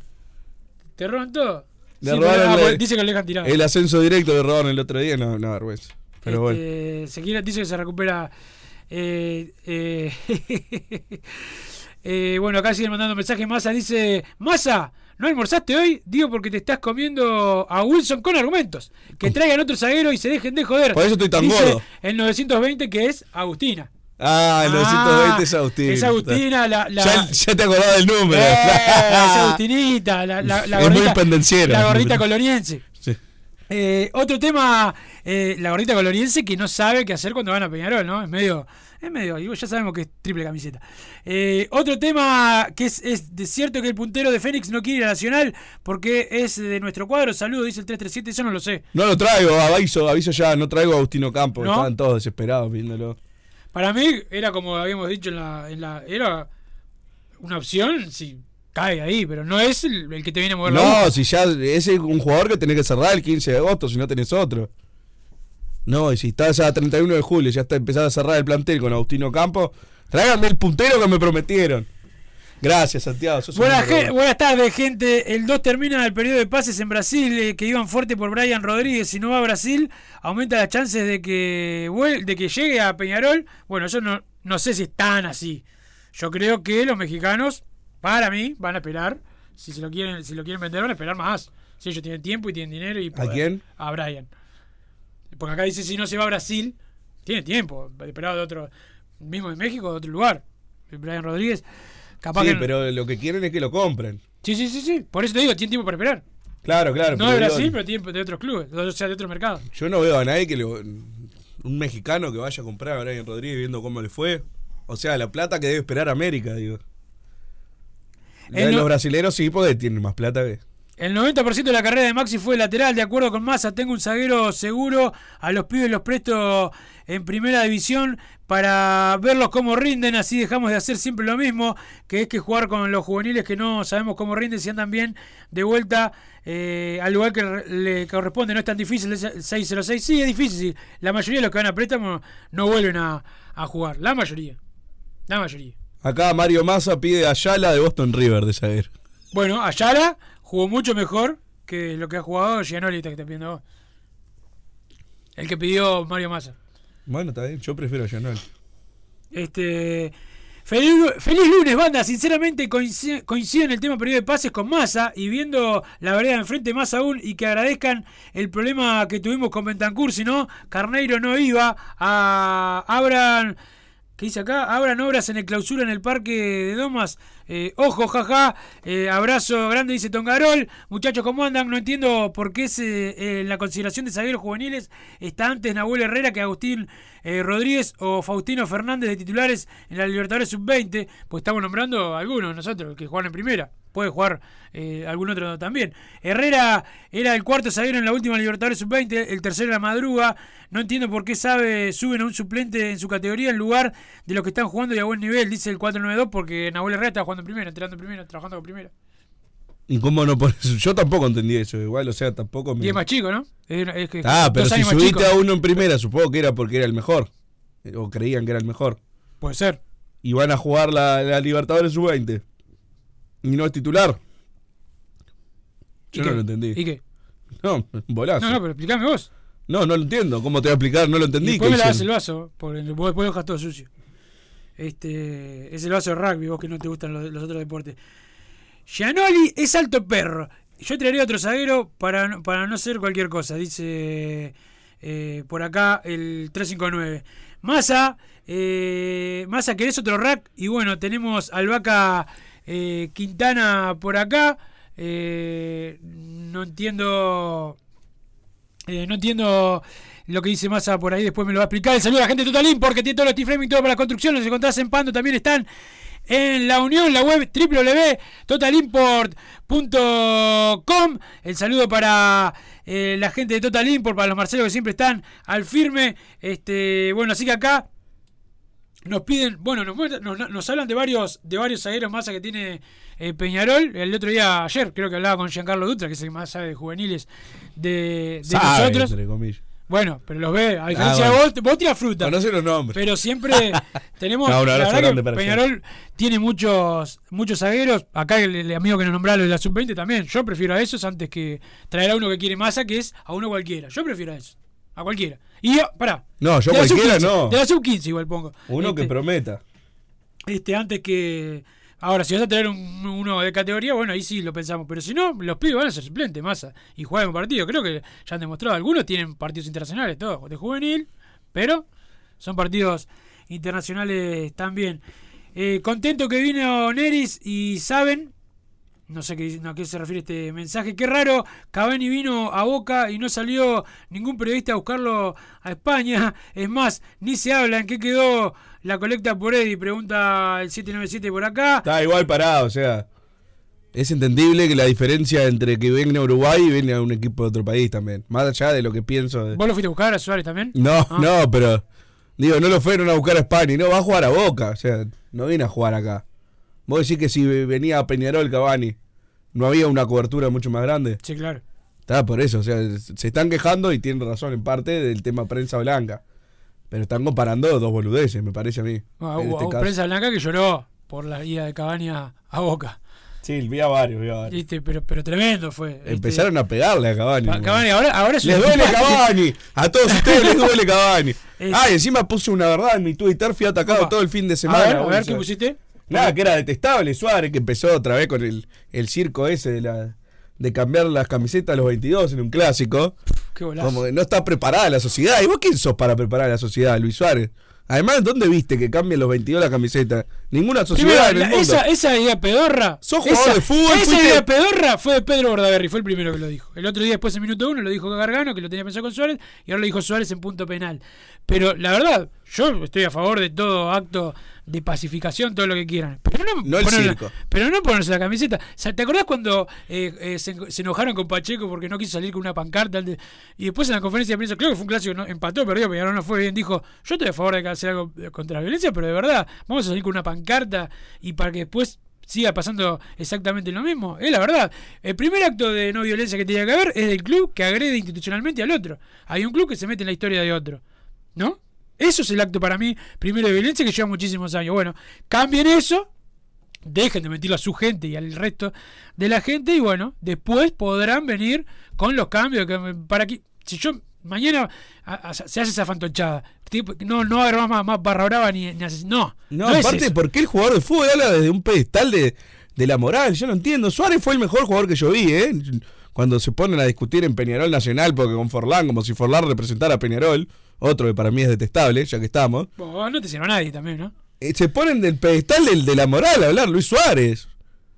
¿Te roban todo? Le Sí, robaron pero- ah, el- dice que lo dejan tirado. El ascenso directo le robaron el otro día, no, no, vergüenza. Pero bueno. Este, se quiere- dice que se recupera. eh, eh, eh, bueno, acá siguen mandando mensajes. Massa dice: Massa, ¿no almorzaste hoy? Digo porque te estás comiendo a Wilson con argumentos. Que traigan otro zaguero y se dejen de joder. Por eso estoy tan Dice gordo. El 920 que es Agustina. Ah, el 920 es Agustín. Es Agustina, la. la Ya, ya te acordás del número. Eh, es Agustinita, la, la, la Es muy. La gordita coloniense. Sí. Eh, otro tema, eh, la gordita coloniense que no sabe qué hacer cuando van a Peñarol, ¿no? Es medio, es medio, digo, ya sabemos que es triple camiseta. Otro tema que es, es de cierto que el puntero de Fénix no quiere ir a Nacional porque es de nuestro cuadro. Saludos, dice el 337, eso no lo sé. No lo traigo, aviso, aviso ya, no traigo a Agustino Campos, ¿No? estaban todos desesperados viéndolo. Para mí era como habíamos dicho en la, en la era una opción si cae ahí, pero no es el, el que te viene a mover la No, boca. si ya es un jugador que tenés que cerrar el 15 de agosto, si no tenés otro. No, y si estás a 31 de julio, ya está empezando a cerrar el plantel con Agustino Campos, tráiganme el puntero que me prometieron. Gracias, Santiago. Buenas, buenas tardes, gente. El 2 termina el periodo de pases en Brasil, eh, que iban fuerte por Brian Rodríguez. Si no va a Brasil, aumenta las chances de que, de que llegue a Peñarol. Bueno, yo no, no sé si es tan así. Yo creo que los mexicanos, para mí, van a esperar. Si se lo quieren, si lo quieren vender, van a esperar más. Si ellos tienen tiempo y tienen dinero y poder. quién? A Brian. Porque acá dice si no se va a Brasil, tiene tiempo. Esperado de otro, mismo de México, de otro lugar. Brian Rodríguez. Capaz Sí, que pero lo que quieren es que lo compren. Sí, sí, sí, sí. Por eso te digo, tiene tiempo para esperar. Claro, claro. no de Brasil, pero tiempo de otros clubes, o sea, de otros mercados. Yo no veo a nadie que lo, un mexicano que vaya a comprar a Brian Rodríguez viendo cómo le fue. O sea, la plata que debe esperar América, digo. La El de no- los brasileros sí, porque tienen más plata que. El 90% de la carrera de Maxi fue lateral, de acuerdo con Massa. Tengo un zaguero seguro. A los pibes los presto en primera división para verlos cómo rinden. Así dejamos de hacer siempre lo mismo, que es que jugar con los juveniles que no sabemos cómo rinden, si andan bien de vuelta eh, al lugar que le corresponde. No es tan difícil el 606. Sí, es difícil. La mayoría de los que van a préstamo no vuelven a, a jugar. La mayoría. La mayoría. Acá Mario Massa pide a Ayala de Boston River de saber. Bueno, Ayala jugó mucho mejor que lo que ha jugado Gianoli, que está pidiendo vos. El que pidió Mario Massa. Bueno, está bien, yo prefiero a Yanal. Este. Feliz, feliz lunes, banda. Sinceramente coincide, coincido en el tema periodo de pases con Massa y viendo la vereda enfrente más aún y que agradezcan el problema que tuvimos con Bentancur, si no, Carneiro no iba a abran ¿Qué dice acá? Abran obras en el clausura en el parque de Domas. Eh, ojo, jaja. Eh, abrazo grande, dice Tongarol. Muchachos, ¿cómo andan? No entiendo por qué se, eh, la consideración de zagueros juveniles está antes Nahuel Herrera que Agustín eh, Rodríguez o Faustino Fernández de titulares en la Libertadores Sub-20. Pues estamos nombrando a algunos nosotros que juegan en primera. Puede jugar eh, algún otro también. Herrera era el cuarto zaguero en la última Libertadores Sub-20, el tercero era Madruga. No entiendo por qué sabe suben a un suplente en su categoría en lugar de los que están jugando y a buen nivel, dice el 492, porque Nahuel Herrera está jugando en primera, entrenando en primera, trabajando con primera. ¿Y cómo no pones? Yo tampoco entendí eso, igual, o sea, tampoco me. Y es más chico, ¿no? Es, Ah, pero si subiste chico. a uno en primera, supongo que era porque era el mejor. O creían que era el mejor. Puede ser. Y van a jugar la, la Libertadores Sub-20. Y no es titular. ¿Y Yo qué? no lo entendí. ¿Y qué? No, bolazo. No, no, pero explícame vos. No, no lo entiendo. ¿Cómo te voy a explicar? No lo Y entendí. después ¿Qué me lavas el vaso, porque después lo dejas todo sucio. Este, es el vaso de rugby, vos que no te gustan los, los otros deportes. Gianoli es alto perro. Yo traería otro zaguero para, no- para no ser cualquier cosa, dice eh, por acá el 359. Massa, eh, Massa, ¿querés otro rack? Y bueno, tenemos al Vaca eh, Quintana por acá. Eh, no entiendo. No entiendo lo que dice Massa por ahí, después me lo va a explicar. El saludo a la gente de Total Import, tiene todos los T-Framing, todo para la construcción. Los encontrás en Pando, también están en la unión, la web www.totalimport.com. El saludo para eh, la gente de Total Import, para los Marcelos que siempre están al firme. Este, bueno, así que acá nos piden, bueno, nos, muestran- nos, nos hablan de varios de varios zagueros Massa que tiene eh, Peñarol. El otro día, ayer, creo que hablaba con Giancarlo Dutra, que es el más sabe de juveniles de, de Sabe, nosotros. entre comillas. Bueno, pero los ve, a diferencia Ah, bueno. de vos, vos tirás fruta. Conoce los nombres. Pero siempre tenemos. No, la verdad que Peñarol tiene muchos muchos zagueros. Acá el, el amigo que nos nombraron de la sub-20 también. Yo prefiero a esos antes que traer a uno que quiere masa, que es a uno cualquiera. Yo prefiero a esos. A cualquiera. Y yo, pará. No, yo cualquiera sub-15, no. De la sub-15 igual pongo. Uno que Este, prometa. este, antes que. Ahora, si vas a tener un- uno de categoría, bueno, ahí sí lo pensamos. Pero si no, los pibes van a ser suplentes, masa. Y juegan un partido. Creo que ya han demostrado. Algunos tienen partidos internacionales, todos, de juvenil. Pero son partidos internacionales también. Eh, contento que vino Neris y saben. No sé qué, no, a qué se refiere este mensaje. Qué raro, Cavani vino a Boca y no salió ningún periodista a buscarlo a España. Es más, ni se habla en qué quedó la colecta por Eddie. Pregunta el 797 por acá. Está igual parado, o sea. Es entendible que la diferencia entre que venga a Uruguay y venga a un equipo de otro país también. Más allá de lo que pienso. de- ¿Vos lo fuiste a buscar a Suárez también? No, Ah. no, pero. Digo, no lo fueron a buscar a España y no va a jugar a Boca. O sea, no viene a jugar acá. Vos decís que si venía a Peñarol Cavani, no había una cobertura mucho más grande. Sí, claro. Está por eso, o sea, se están quejando y tienen razón en parte del tema prensa blanca. Pero están comparando dos boludeces, me parece a mí. Ah, en hubo este hubo caso. prensa blanca que lloró por la ida de Cavani a, Boca. Sí, vi a varios, vi a varios. ¿Viste? Pero, pero tremendo fue. Empezaron a pegarle a Cavani. Pa- Cavani ahora, ahora es Les duele Cavani. A todos ustedes les duele Cavani. Es- Ah, y encima puse una verdad en mi Twitter. Fui atacado Opa. todo el fin de A semana. ver, a ver. ¿qué pusiste? Nada, que era detestable Suárez, que empezó otra vez con el, el circo ese de la de cambiar las camisetas a los 22 en un clásico. Qué. Como que no está preparada la sociedad. ¿Y vos quién sos para preparar a la sociedad, Luis Suárez? Además, ¿dónde viste que cambien los 22 la camiseta? Ninguna sociedad Primero, en el mundo. esa, esa idea pedorra. Sos jugador esa, de fútbol, Esa fuiste- idea pedorra fue de Pedro Bordaberry, fue el primero que lo dijo. El otro día, después en minuto uno, lo dijo Gargano, que lo tenía pensado con Suárez, y ahora lo dijo Suárez en punto penal. Pero la verdad, yo estoy a favor de todo acto de pacificación, todo lo que quieran. Pero no, No el. Pero no ponerse la camiseta. ¿Te acordás cuando eh, eh, se, se enojaron con Pacheco porque no quiso salir con una pancarta? y después en la conferencia de prensa, creo que fue un clásico, ¿no? empató, perdió, pero no fue bien. Dijo: Yo estoy a favor de que hacer algo eh, contra la violencia, pero de verdad, vamos a salir con una pancarta y para que después siga pasando exactamente lo mismo. Es la verdad. El primer acto de no violencia que tiene que haber es del club que agrede institucionalmente al otro. Hay un club que se mete en la historia de otro. ¿No? Eso es el acto para mí, primero de violencia, que lleva muchísimos años. Bueno, cambien eso, dejen de mentirlo a su gente y al resto de la gente, y bueno, después podrán venir con los cambios. Que, para que, si yo mañana a- a- se hace esa fantochada, tipo, no, no haber más, más barra brava ni, ni No, No, es aparte, eso. ¿por qué el jugador de fútbol habla desde un pedestal de, de la moral? Yo no entiendo. Suárez fue el mejor jugador que yo vi, ¿eh? Cuando se ponen a discutir en Peñarol Nacional, porque con Forlán, como si Forlán representara a Peñarol, otro que para mí es detestable, ya que estamos, Vos no te sirve a nadie también, ¿no? eh, se ponen del pedestal del, de la moral a hablar, Luis Suárez.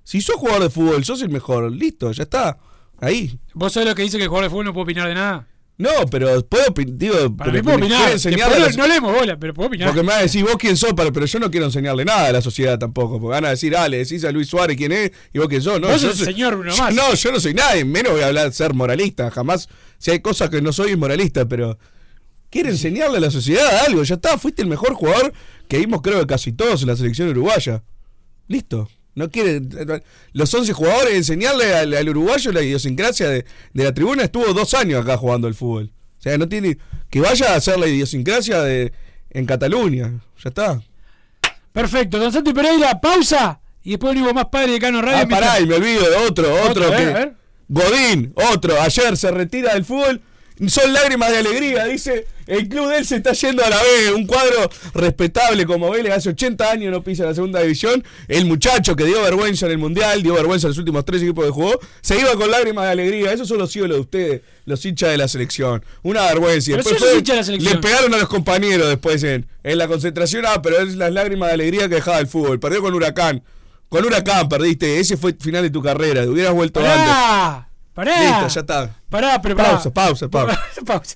Si sos jugador de fútbol, sos el mejor, listo, ya está. Ahí. ¿Vos sabés lo que dice que el jugador de fútbol no puede opinar de nada? No, pero puedo opinar, digo, Para pero mí puedo opinar. a no, las- no leemos bola, pero puedo opinar. Porque me van a decir, vos quién sos, pero, pero yo no quiero enseñarle nada a la sociedad tampoco. Porque van a decir, ah, le decís a Luis Suárez quién es y vos quién sos. No, Vos yo sos el soy- señor Bruno yo-. No, yo no soy nadie, menos voy a hablar ser moralista. Jamás, si hay cosas que no soy, es moralista, pero quiere enseñarle a la sociedad algo. Ya está, fuiste el mejor jugador que vimos, creo que casi todos en la selección uruguaya. Listo. No quiere. Los 11 jugadores, enseñarle al, al uruguayo la idiosincrasia de, de la tribuna. Estuvo dos años acá jugando al fútbol. O sea, no tiene. Que vaya a hacer la idiosincrasia de, en Cataluña. Ya está. Perfecto, Don Santi Pereira, pausa. Y después venimos más padre de Cano Radio. Ah, pará, y me olvido de otro, otro, Otro, que. ver. Godín, otro. Ayer se retira del fútbol. Son lágrimas de alegría, dice. El club de él se está yendo a la B. Un cuadro respetable como Vélez. Hace 80 años no pisa la segunda división. El muchacho que dio vergüenza en el mundial, dio vergüenza en los últimos tres equipos que jugó. Se iba con lágrimas de alegría. Esos son los ídolos de ustedes, los hinchas de la selección. Una vergüenza. Y después fue- de le pegaron a los compañeros después en, en la concentración. Ah, pero es las lágrimas de alegría que dejaba el fútbol. Perdió con Huracán. Con Huracán perdiste. Ese fue el final de tu carrera. Te hubieras vuelto antes. Pará, pará. Listo, ya está. Pará, pero pará. Pausa, pausa, pausa. pausa.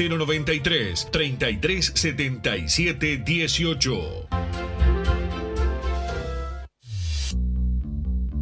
093 3377 18.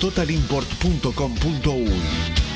www.totalimport.com.uy.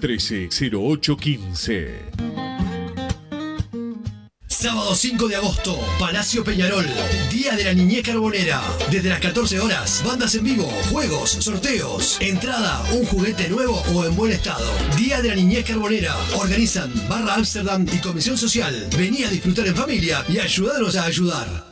13-0815. Sábado 5 de agosto, Palacio Peñarol, Día de la Niñez Carbonera. Desde las 14 horas, bandas en vivo, juegos, sorteos, entrada, un juguete nuevo o en buen estado. Día de la Niñez Carbonera. Organizan Barra Amsterdam y Comisión Social. Vení a disfrutar en familia y ayudarnos a ayudar.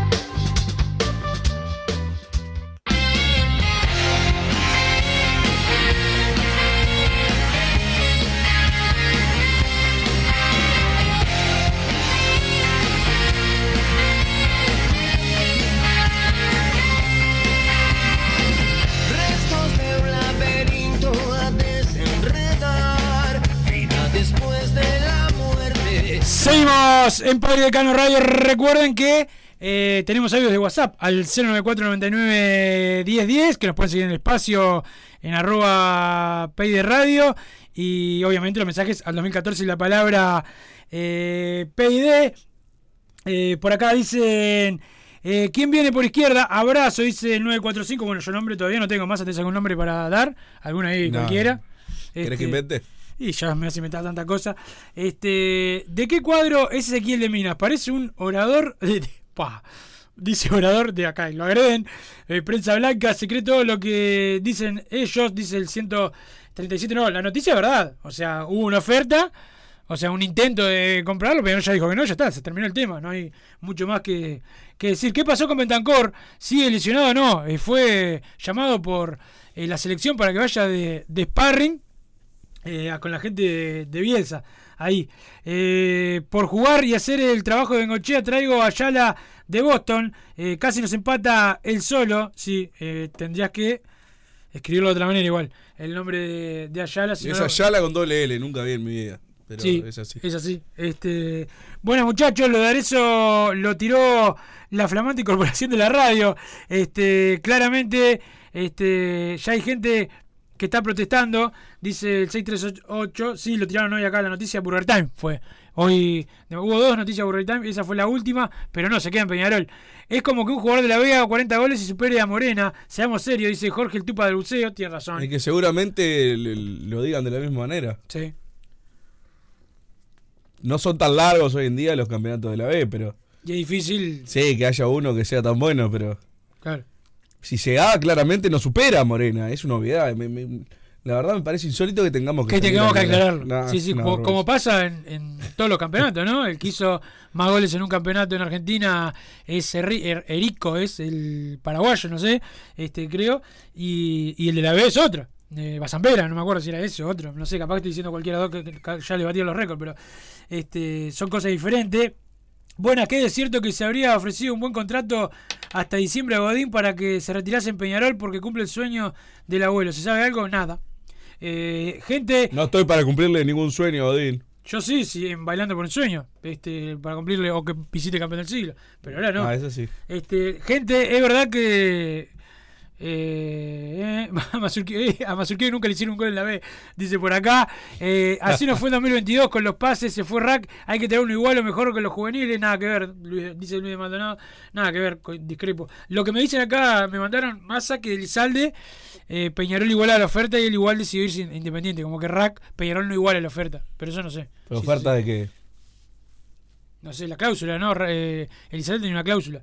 En Padre Decano Radio. Recuerden que eh, tenemos audios de WhatsApp al 094-99-1010, que nos pueden seguir en el espacio en arroba Pay de Radio. Y obviamente los mensajes al 2014 y la palabra eh, PID. Eh, por acá dicen. Eh, ¿Quién viene por izquierda? Abrazo, dice el 945. Bueno, yo nombre todavía no tengo más. ¿Tenés algún nombre para dar? ¿Alguna ahí No. cualquiera? ¿Querés que Este, invente? Y ya me hace inventar tanta cosa. Este, ¿De qué cuadro es Ezequiel de Minas? Parece un orador. de- dice orador de acá y lo agreden. Eh, prensa blanca, secreto, lo que dicen ellos, dice el 137. No, la noticia es verdad. O sea, hubo una oferta. O sea, un intento de comprarlo, pero ya dijo que no, ya está, se terminó el tema, no hay mucho más que, que decir. ¿Qué pasó con Bentancor? ¿Sigue lesionado o no? Eh, fue llamado por eh, la selección para que vaya de, de sparring eh, con la gente de, de Bielsa. Ahí. Eh, por jugar y hacer el trabajo de Bengochea traigo a Ayala de Boston. Eh, casi nos empata él solo. Sí, tendrías que escribirlo de otra manera igual. El nombre de, de Ayala. si Es Ayala con doble L, nunca vi en mi vida. Pero sí, es así. Es así. Este, bueno, muchachos, lo de Arezzo lo tiró la flamante corporación de la radio. Este, claramente, este, ya hay gente que está protestando. Dice el 638. Sí, lo tiraron hoy acá la noticia Burger Time. Fue. Hoy hubo dos noticias Burger Time. Esa fue la última, pero no, se queda en Peñarol. Es como que un jugador de la Vega haga 40 goles y supere a Morena. Seamos serios, dice Jorge el Tupa del Buceo. Tiene razón. Y que seguramente lo digan de la misma manera. Sí. No son tan largos hoy en día los campeonatos de la B, pero. Y es difícil. Sí, que haya uno que sea tan bueno, pero. Claro. Si se da, claramente no supera a Morena. Es una obviedad. Me- me- la verdad me parece insólito que tengamos que. Que tengamos que aclararlo. Nah, sí, sí, como, pasa en, en todos los campeonatos, ¿no? El que hizo más goles en un campeonato en Argentina es Er- Erico, es el paraguayo, no sé, este creo. Y, y el de la B es otro. Eh, Bazambera, no me acuerdo si era ese o otro. No sé, capaz que estoy diciendo cualquiera dos que, que ya le batieron los récords, pero este son cosas diferentes. Buena, que es cierto que se habría ofrecido un buen contrato hasta diciembre a Godín para que se retirase en Peñarol porque cumple el sueño del abuelo. ¿Se sabe algo? Nada. Eh, gente, No estoy para cumplirle ningún sueño, Odín. yo sí, sí, en Bailando por un Sueño, este, para cumplirle o que visite campeón del siglo. Pero ahora no. Ah, eso sí. Este, gente, es verdad que eh, eh, a Mazurki- eh, a Mazurki nunca le hicieron un gol en la B, dice por acá. Eh, así nos fue en 2022 con los pases, se fue Rack. Hay que tener uno igual o mejor que los juveniles. Nada que ver, Luis- dice Luis de Maldonado. Nada que ver, discrepo. Lo que me dicen acá, me mandaron masa que Elizalde, eh, Peñarol iguala la oferta y él igual decidió irse in- independiente. Como que Rack, Peñarol no iguala la oferta. Pero eso no sé. ¿Pero Sí, oferta sí. de qué? No sé, la cláusula, ¿no? Eh, Elizalde tenía una cláusula.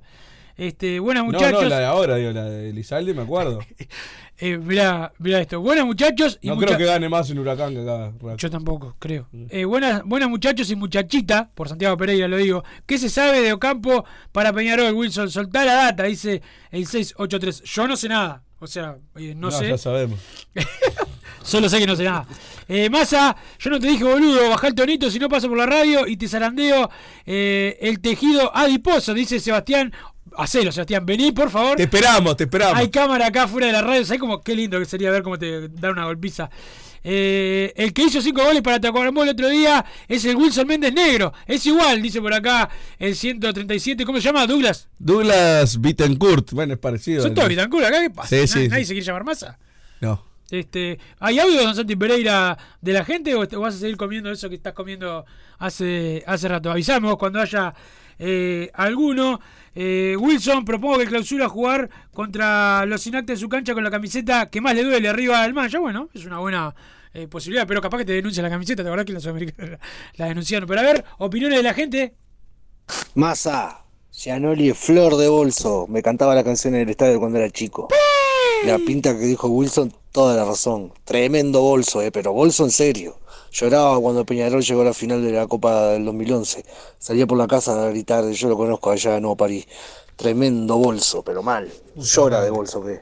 Este, buenas No, muchachos. no, la de ahora, digo, la de Elizalde, me acuerdo. Eh, mirá, mirá esto. Buenas muchachos y No mucha- creo que gane más en Huracán que acá. Yo tampoco, creo. Eh, buenas, buenas muchachos y muchachita, por Santiago Pereira lo digo. ¿Qué se sabe de Ocampo para Peñarol, Wilson? Soltá la data, dice el 683. Yo no sé nada. O sea, eh, no, sé. Ya sabemos. Solo sé que no sé nada. Eh, Massa, yo no te dije, boludo, bajá el tonito si no paso por la radio y te zarandeo eh, el tejido adiposo, dice Sebastián. Hacelo, Sebastián, vení, por favor. Te esperamos, te esperamos. Hay cámara acá fuera de la radio. ¿Sabes cómo qué lindo que sería ver cómo te dan una golpiza? Eh, el que hizo cinco goles para Tacuarembó el otro día es el Wilson Méndez Negro. Es igual, dice por acá el 137. ¿Cómo se llama? Douglas. Douglas Bittencourt, bueno, es parecido. Son todos Vitancura acá. ¿Qué pasa? Sí, ¿Nadie, sí, nadie sí. se quiere llamar masa? No. Este, ¿Hay audio, don Santi Pereira, de la gente o vas a seguir comiendo eso que estás comiendo hace, hace rato? Avisame vos cuando haya eh, alguno. Eh, Wilson, propongo que clausura jugar contra los inactes en su cancha con la camiseta que más le duele arriba del mancha. Bueno, es una buena eh, posibilidad, pero capaz que te denuncia la camiseta. ¿Te acordás que la Sudamericana la denunciaron? Pero a ver, opiniones de la gente. Massa, Gianoli flor de bolso. Me cantaba la canción en el estadio cuando era chico. La pinta que dijo Wilson, toda la razón. Tremendo bolso, eh, pero bolso en serio. Lloraba cuando Peñarol llegó a la final de la Copa del 2011. Salía por la casa a gritar, yo lo conozco allá en Nuevo París. Tremendo bolso, pero mal. Llora de bolso que.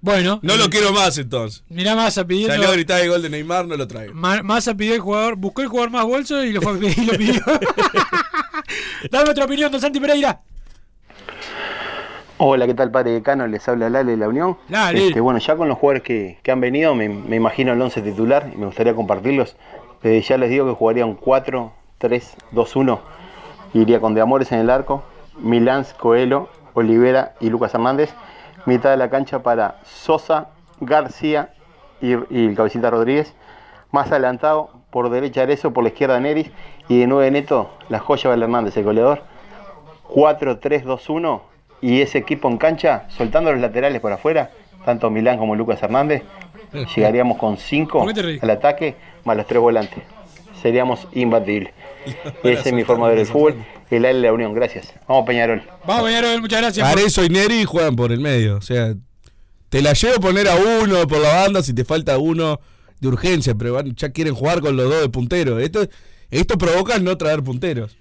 Bueno. No lo quiero más entonces. Mirá Massa pidiendo. Salió a gritar el gol de Neymar, no lo traigo. Ma- Massa pidió el jugador, buscó el jugador más bolso y lo, fue, y lo pidió. Dame otra opinión, don Santi Pereira. Hola, ¿qué tal, padre decano? Les habla Lale de la Unión. Lale. Este, bueno, ya con los jugadores que, que han venido, me, me imagino el 11 titular y me gustaría compartirlos. Eh, ya les digo que jugaría un 4-3-2-1. Iría con De Amores en el arco, Milán, Coelho, Olivera y Lucas Hernández. Mitad de la cancha para Sosa, García y, y el Cabecita Rodríguez. Más adelantado, por derecha Arezo, por la izquierda Neris. Y de 9 neto, la joya Val Hernández, el goleador. 4-3-2-1 y ese equipo en cancha, soltando los laterales por afuera, tanto Milán como Lucas Hernández, llegaríamos con 5 ¿Por qué te reís? al ataque más los tres volantes. Seríamos imbatibles. Esa es mi forma de ver el fútbol. El Ale de la Unión, gracias. Vamos Peñarol. Vamos, Peñarol, muchas gracias. por- Arezo y Neri juegan por el medio. O sea, te la llevo a poner a uno por la banda si te falta uno de urgencia, pero van- ya quieren jugar con los dos de puntero. Esto, Esto provoca el no traer punteros.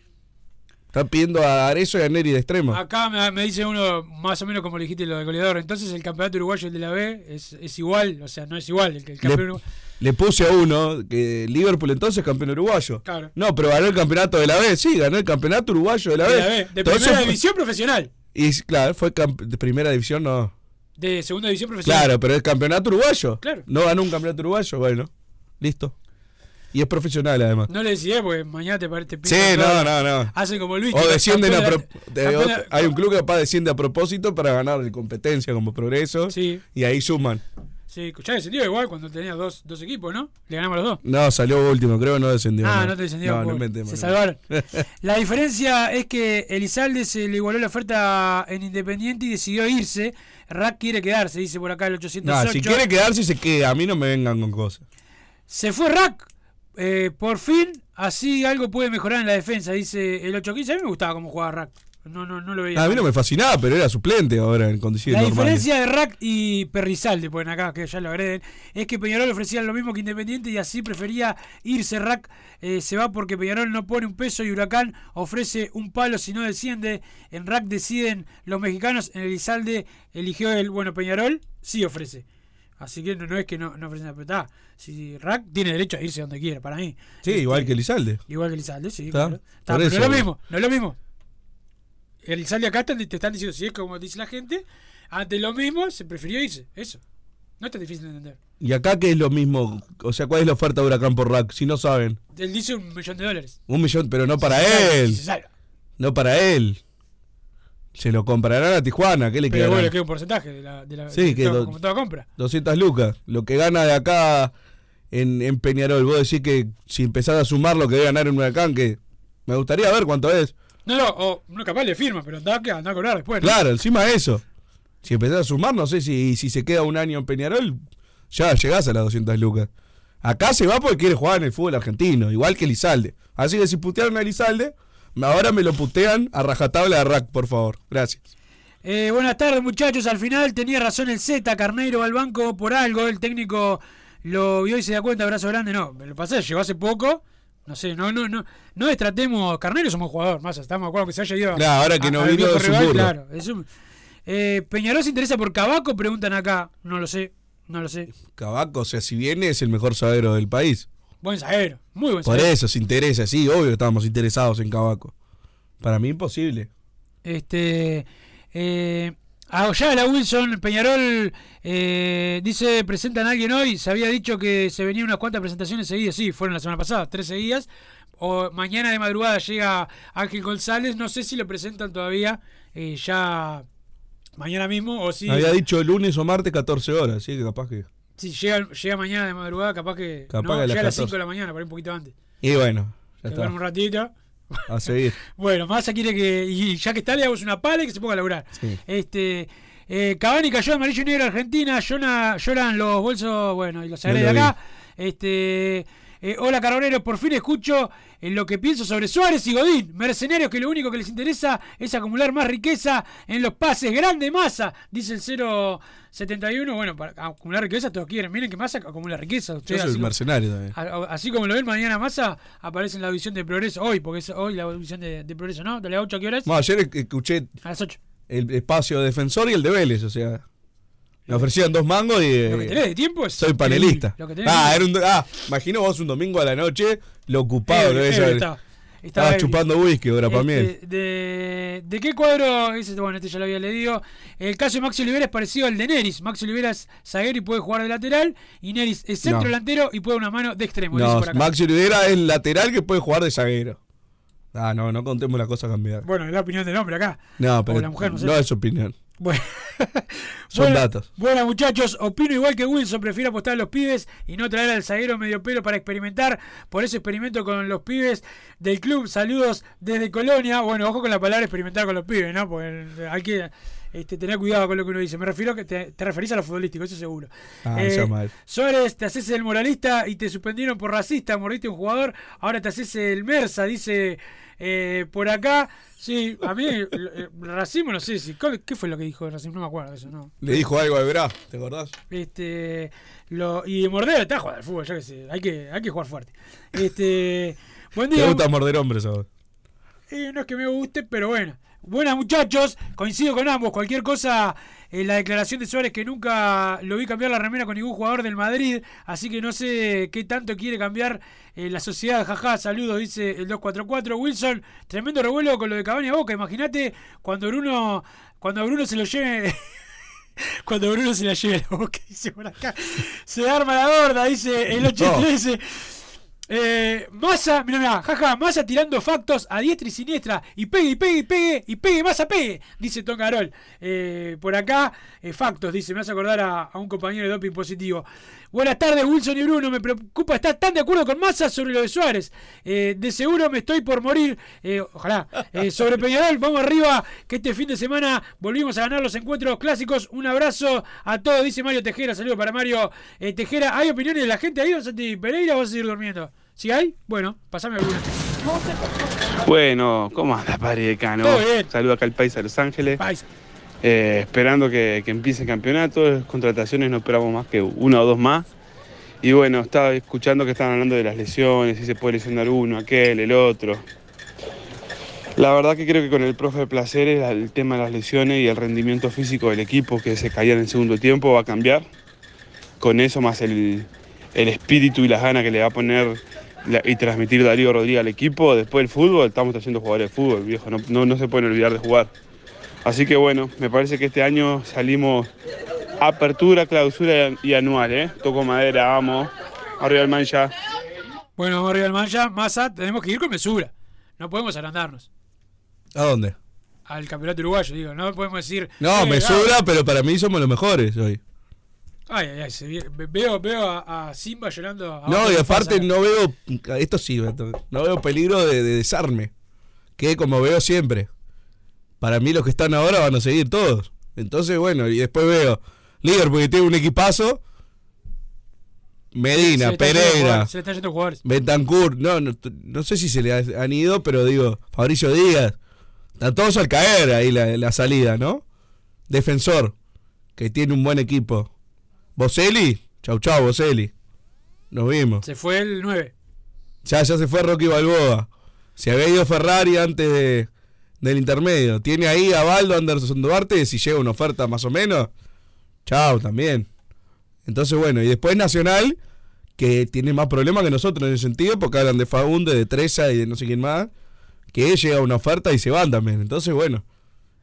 Están pidiendo a Arezo y a Neri de extremo. Acá me, me dice uno, más o menos como le dijiste lo de goleador. Entonces el campeonato uruguayo, el de la B, es, es igual. O sea, no es igual. El, el campeón Le, le puse a uno que Liverpool entonces es campeón uruguayo. Claro. No, pero ganó el campeonato de la B. Sí, ganó el campeonato uruguayo de la De B. la B, de primera división profesional. Y claro, fue de primera división, no. De segunda división profesional. Claro, pero el campeonato uruguayo. Claro. No ganó un campeonato uruguayo, bueno. Listo. Y es profesional además. No le decía, porque mañana te parece. Sí, no, no, no. Hacen como Luis. O descienden a pro- de Hay un club que capaz desciende a propósito para ganar competencia como progreso. Sí. Y ahí suman. Sí, ya descendió igual cuando tenía dos, dos equipos, ¿no? Le ganamos los dos. No, salió último, creo que no descendió. Ah, no te descendió. No, no inventemos, Se salvaron. La diferencia es que Elizalde se le igualó la oferta en Independiente y decidió irse. Rack quiere quedarse, dice por acá el 808. No, si quiere quedarse, se queda. A mí no me vengan con cosas. Se fue Rack. Eh, por fin, así algo puede mejorar en la defensa, dice el 815. A mí me gustaba cómo jugaba Rack. No, no, no lo veía. a mí no me fascinaba, pero era suplente ahora en condiciones La normales. diferencia de Rack y Perrizalde, ponen acá, que ya lo agreden, es que Peñarol ofrecía lo mismo que Independiente y así prefería irse. Rack eh, se va porque Peñarol no pone un peso y Huracán ofrece un palo si no desciende. En Rack deciden los mexicanos, en Elizalde eligió el, bueno, Peñarol sí ofrece. Así que no, no es que no, no ofrecen la pelota. Si Rack tiene derecho a irse donde quiera, para mí. Sí, igual que Elizalde. Igual que Elizalde, sí. Está, claro. Está, pero no es lo mismo, no es lo mismo. Elizalde acá te están diciendo, si es como dice la gente, ante lo mismo se prefirió irse. Eso. No es tan difícil de entender. Y acá que es lo mismo, o sea, ¿cuál es la oferta de Huracán por Rack? Si no saben. Él dice un millón de dólares. Un millón, pero no para Se él. se. No para él. Se lo comprarán a Tijuana, ¿qué le Pero queda? bueno, queda un porcentaje de la, de la Sí, de que todo- do- como toda compra. 200 lucas. Lo que gana de acá en, en Peñarol. Vos decís que si empezás a sumar lo que debe ganar en Huracán, que me gustaría ver cuánto es. No, no, o no capaz le firma, pero anda, anda a cobrar después. ¿no? Claro, encima de eso. Si empezás a sumar, no sé si, si se queda un año en Peñarol, ya llegás a las 200 lucas. Acá se va porque quiere jugar en el fútbol argentino, igual que Elizalde. Así que si putearon a Elizalde, ahora me lo putean a rajatabla de rack, por favor. Gracias. Eh, buenas tardes, muchachos. Al final tenía razón el Z. Carneiro va al banco por algo. El técnico lo vio y se da cuenta. Abrazo grande. No, me lo pasé. Llegó hace poco. No sé, no, no, no. No destratemos. Carneiro es un buen jugador. Más, estamos de acuerdo que se haya ido. Claro, ahora que no al vino un rival. Claro, es un- Eh, Peñarol se interesa por Cabaco. Preguntan acá. No lo sé. No lo sé. Cabaco, o sea, si viene es el mejor zaguero del país. Buen zaguero. Muy buen Por eso se interesa, sí, obvio que estábamos interesados en Cabaco. Para mí imposible. Este. Eh, la Wilson, Peñarol eh, dice: presentan a alguien hoy. Se había dicho que se venían unas cuantas presentaciones seguidas. Sí, fueron la semana pasada, tres seguidas. O mañana de madrugada llega Ángel González. No sé si lo presentan todavía. eh, ya mañana mismo. O si, Había dicho lunes o martes 14 horas, sí, capaz que. Si llega, llega mañana de madrugada, capaz que. Capaz no, que llega a las 14. 5 de la mañana, por ahí un poquito antes. Y bueno, ya está. un ratito. A seguir. Bueno, Massa quiere que. Y ya que está, le damos una pala y que se ponga a laburar. Sí. Este. Eh, Cavani cayó de amarillo y negro Argentina. Llona- lloran los bolsos. Bueno, y los No agregué de acá. Este. Eh, hola Carbonero, por fin escucho en lo que pienso sobre Suárez y Godín, mercenarios que lo único que les interesa es acumular más riqueza en los pases. Grande masa, dice el 071. Bueno, para acumular riqueza todos quieren. Miren que masa acumula riqueza. Yo Ustedes, soy así como- mercenario también. a- Así como lo ven mañana Massa, aparece en la división de progreso hoy, porque es hoy la división de, de progreso, ¿no? De las 8 a qué horas? No, ayer escuché A las 8. el espacio defensor y el de Vélez, o sea. Me ofrecían dos mangos y. Lo que tenés de tiempo es Soy panelista. Lo que tenés Ah, era un, ah, imagino vos un domingo a la noche, lo ocupado estaba. Estaba Estabas ebrio. chupando whisky, ahora para. Este, de, ¿De qué cuadro? Ese, bueno, este ya lo había leído. El caso de Maxi Olivera es parecido al de Neris. Maxi Olivera es zaguero y puede jugar de lateral. Y Neris es centro No. delantero y puede una mano de extremo. No. Maxi Olivera es lateral que puede jugar de zaguero. Ah, no, no contemos la cosa cambiar. Bueno, es la opinión del hombre acá. No, O pero la mujer, no sé. no es opinión. Bueno. Son Bueno, datos. Bueno, muchachos, opino igual que Wilson, prefiero apostar a los pibes y no traer al zaguero medio pelo para experimentar. Por eso experimento con los pibes del club. Saludos desde Colonia. Bueno, ojo con la palabra experimentar con los pibes, ¿no? Porque hay que este, tener cuidado con lo que uno dice. Me refiero a que te, te referís a lo futbolístico, eso seguro. Ah, Eh, eso mal. Suárez, te haces el moralista y te suspendieron por racista, mordiste a un jugador, ahora te haces el Mersa, dice eh, por acá. Sí, a mí el racismo no sé si qué fue lo que dijo el racismo, no me acuerdo de eso, no. Le dijo algo a Ebra, ¿te acordás? Este lo y morder está jugando al fútbol, yo qué sé, hay que hay que jugar fuerte. Este Buen Te gusta morder hombres a vos. Eh, no es que me guste, pero bueno. Buenas muchachos, coincido con ambos. Cualquier cosa, eh, la declaración de Suárez que nunca lo vi cambiar la remera con ningún jugador del Madrid, así que no sé qué tanto quiere cambiar eh, la sociedad. Jaja, saludos, dice el 244. Wilson, tremendo revuelo con lo de Cabaña Boca. Imagínate cuando Bruno, cuando a Bruno se lo lleve. Cuando Bruno se la lleve a la boca, dice por acá. Se arma la gorda, dice el 813. Eh, Massa, mira, mira, jaja, Massa tirando factos a diestra y siniestra. Y pegue, y pegue, y pegue, y pegue, Massa, pegue, dice Tom Carol. Eh, por acá, eh, factos, dice, me hace acordar a un compañero de doping positivo. Buenas tardes, Wilson y Bruno. Me preocupa, ¿estás tan de acuerdo con Massa sobre lo de Suárez? Eh, de seguro me estoy por morir. Eh, ojalá. Eh, sobre Peñarol, vamos arriba, que este fin de semana volvimos a ganar los encuentros clásicos. Un abrazo a todos, dice Mario Tejera. Saludos para Mario eh, Tejera. ¿Hay opiniones de la gente ahí, don Santi Pereira, vas a seguir durmiendo? ¿Sí hay? Bueno, pasame alguna. Bueno, ¿cómo anda, padre decano? Todo bien. Saludo acá al país a Los Ángeles. Paisa. Eh, esperando que, empiece el campeonato. Contrataciones no esperamos más que una o dos más. Y bueno, estaba escuchando que estaban hablando de las lesiones, si se puede lesionar uno, aquel, el otro. La verdad que creo que con el profe Placeres el tema de las lesiones y el rendimiento físico del equipo que se caía en segundo tiempo va a cambiar. Con eso más el, el espíritu y las ganas que le va a poner y transmitir Darío Rodríguez al equipo. Después del fútbol, estamos trayendo jugadores de fútbol, viejo, no, no, no se pueden olvidar de jugar. Así que bueno, me parece que este año salimos apertura, clausura y anual, ¿eh? Toco madera, vamos. Arriba el mancha. Bueno, vamos arriba del mancha. Massa, tenemos que ir con mesura. No podemos agrandarnos. ¿A dónde? Al campeonato uruguayo, digo. No podemos decir. No, eh, me ah, sobra, pero para mí somos los mejores hoy. Ay, ay, ay. se veo, veo a, a Simba llorando. abajo No, y aparte no veo, esto sí, no veo peligro de, de desarme, que como veo siempre. Para mí los que están ahora van a seguir todos. Entonces, bueno, y después veo Liverpool que tiene un equipazo, Se Medina, yendo Pereira, Se. Bentancur, no, no, no sé si se le ha- han ido, pero digo, Fabricio Díaz, están todos al caer ahí la, la salida, ¿no? Defensor, que tiene un buen equipo. Boselli, chau chau Boselli. Nos vimos. Se fue el 9. Ya, ya se fue Rocky Balboa. Se había ido Ferrari antes de- del intermedio. Tiene ahí a Baldo Anderson Duarte. Si llega una oferta más o menos, chao también. Entonces, bueno, y después Nacional, que tiene más problemas que nosotros en ese sentido, porque hablan de Faunde, de Treza y de no sé quién más, que llega una oferta y se van también. Entonces, bueno,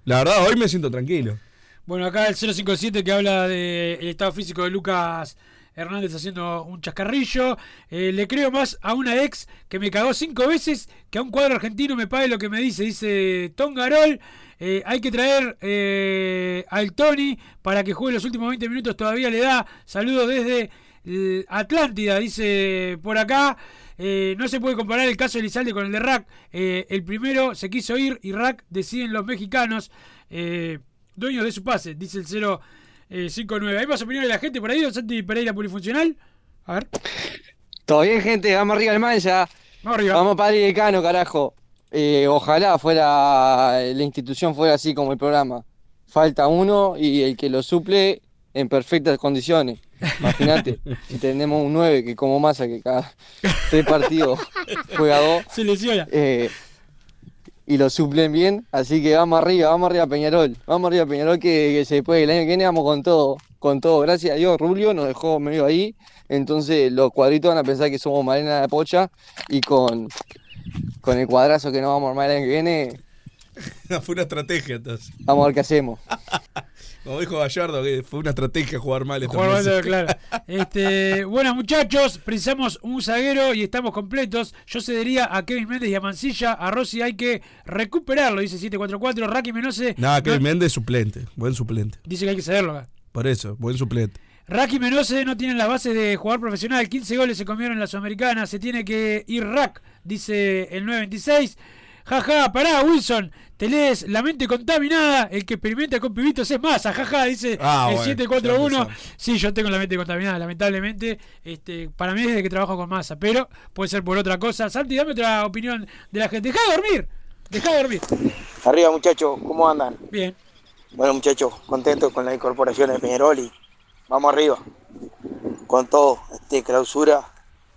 la verdad, hoy me siento tranquilo. Bueno, acá el 057 que habla del estado físico de Lucas Hernández haciendo un chascarrillo. Eh, le creo más a una ex que me cagó cinco veces que a un cuadro argentino me pague lo que me dice. Dice Tom Garol. eh, hay que traer eh, al Tony para que juegue los últimos 20 minutos. Todavía le da. Saludos desde Atlántida, dice por acá. No se puede comparar el caso de Lizalde con el de Rack. El primero se quiso ir y Rack deciden los mexicanos. Eh, dueños de su pase, dice el 059. ¿Hay más opiniones de la gente por ahí, don Santi Pereira Polifuncional? A ver. Todo bien, gente, vamos arriba al mancha. Vamos arriba. Vamos para el decano, carajo. Eh, ojalá fuera la institución fuera así como el programa. Falta uno y el que lo suple en perfectas condiciones. Imagínate, si tenemos un 9 que como masa que cada tres partidos juega dos. Se lesiona. eh, y lo suplen bien, así que vamos arriba, vamos arriba Peñarol, vamos arriba Peñarol que, que se puede, el año que viene vamos con todo, con todo, gracias a Dios Rubio nos dejó medio ahí, entonces los cuadritos van a pensar que somos Marina de Pocha y con, con el cuadrazo que nos vamos a armar el año que viene, fue una estrategia entonces. vamos a ver qué hacemos. Como dijo Gallardo, que fue una estrategia jugar mal. Jugar mal, claro. Este, buenas muchachos, precisamos un zaguero y estamos completos. Yo cedería a Kevin Méndez y a Mancilla. A Rossi hay que recuperarlo, dice 744. Raki Menose Nada, Kevin no- Méndez suplente, buen suplente. dice que hay que cederlo acá. Por eso, buen suplente. Raki Menose no tiene las bases de jugador profesional. 15 goles se comieron en la Sudamericana. Se tiene que ir Rack, dice el 926. Jaja, pará, Wilson. Te lees la mente contaminada. El que experimenta con pibitos es masa. Jaja, dice Ah, el bueno, 741. ya Sí, yo tengo la mente contaminada, lamentablemente. Este, para mí es desde que trabajo con masa. Pero puede ser por otra cosa. Santi, dame otra opinión de la gente. Deja de dormir. Deja de dormir. Arriba muchachos, ¿cómo andan? Bien. Bueno muchachos, contentos con la incorporación de Peñarol y vamos arriba. Con todo, este clausura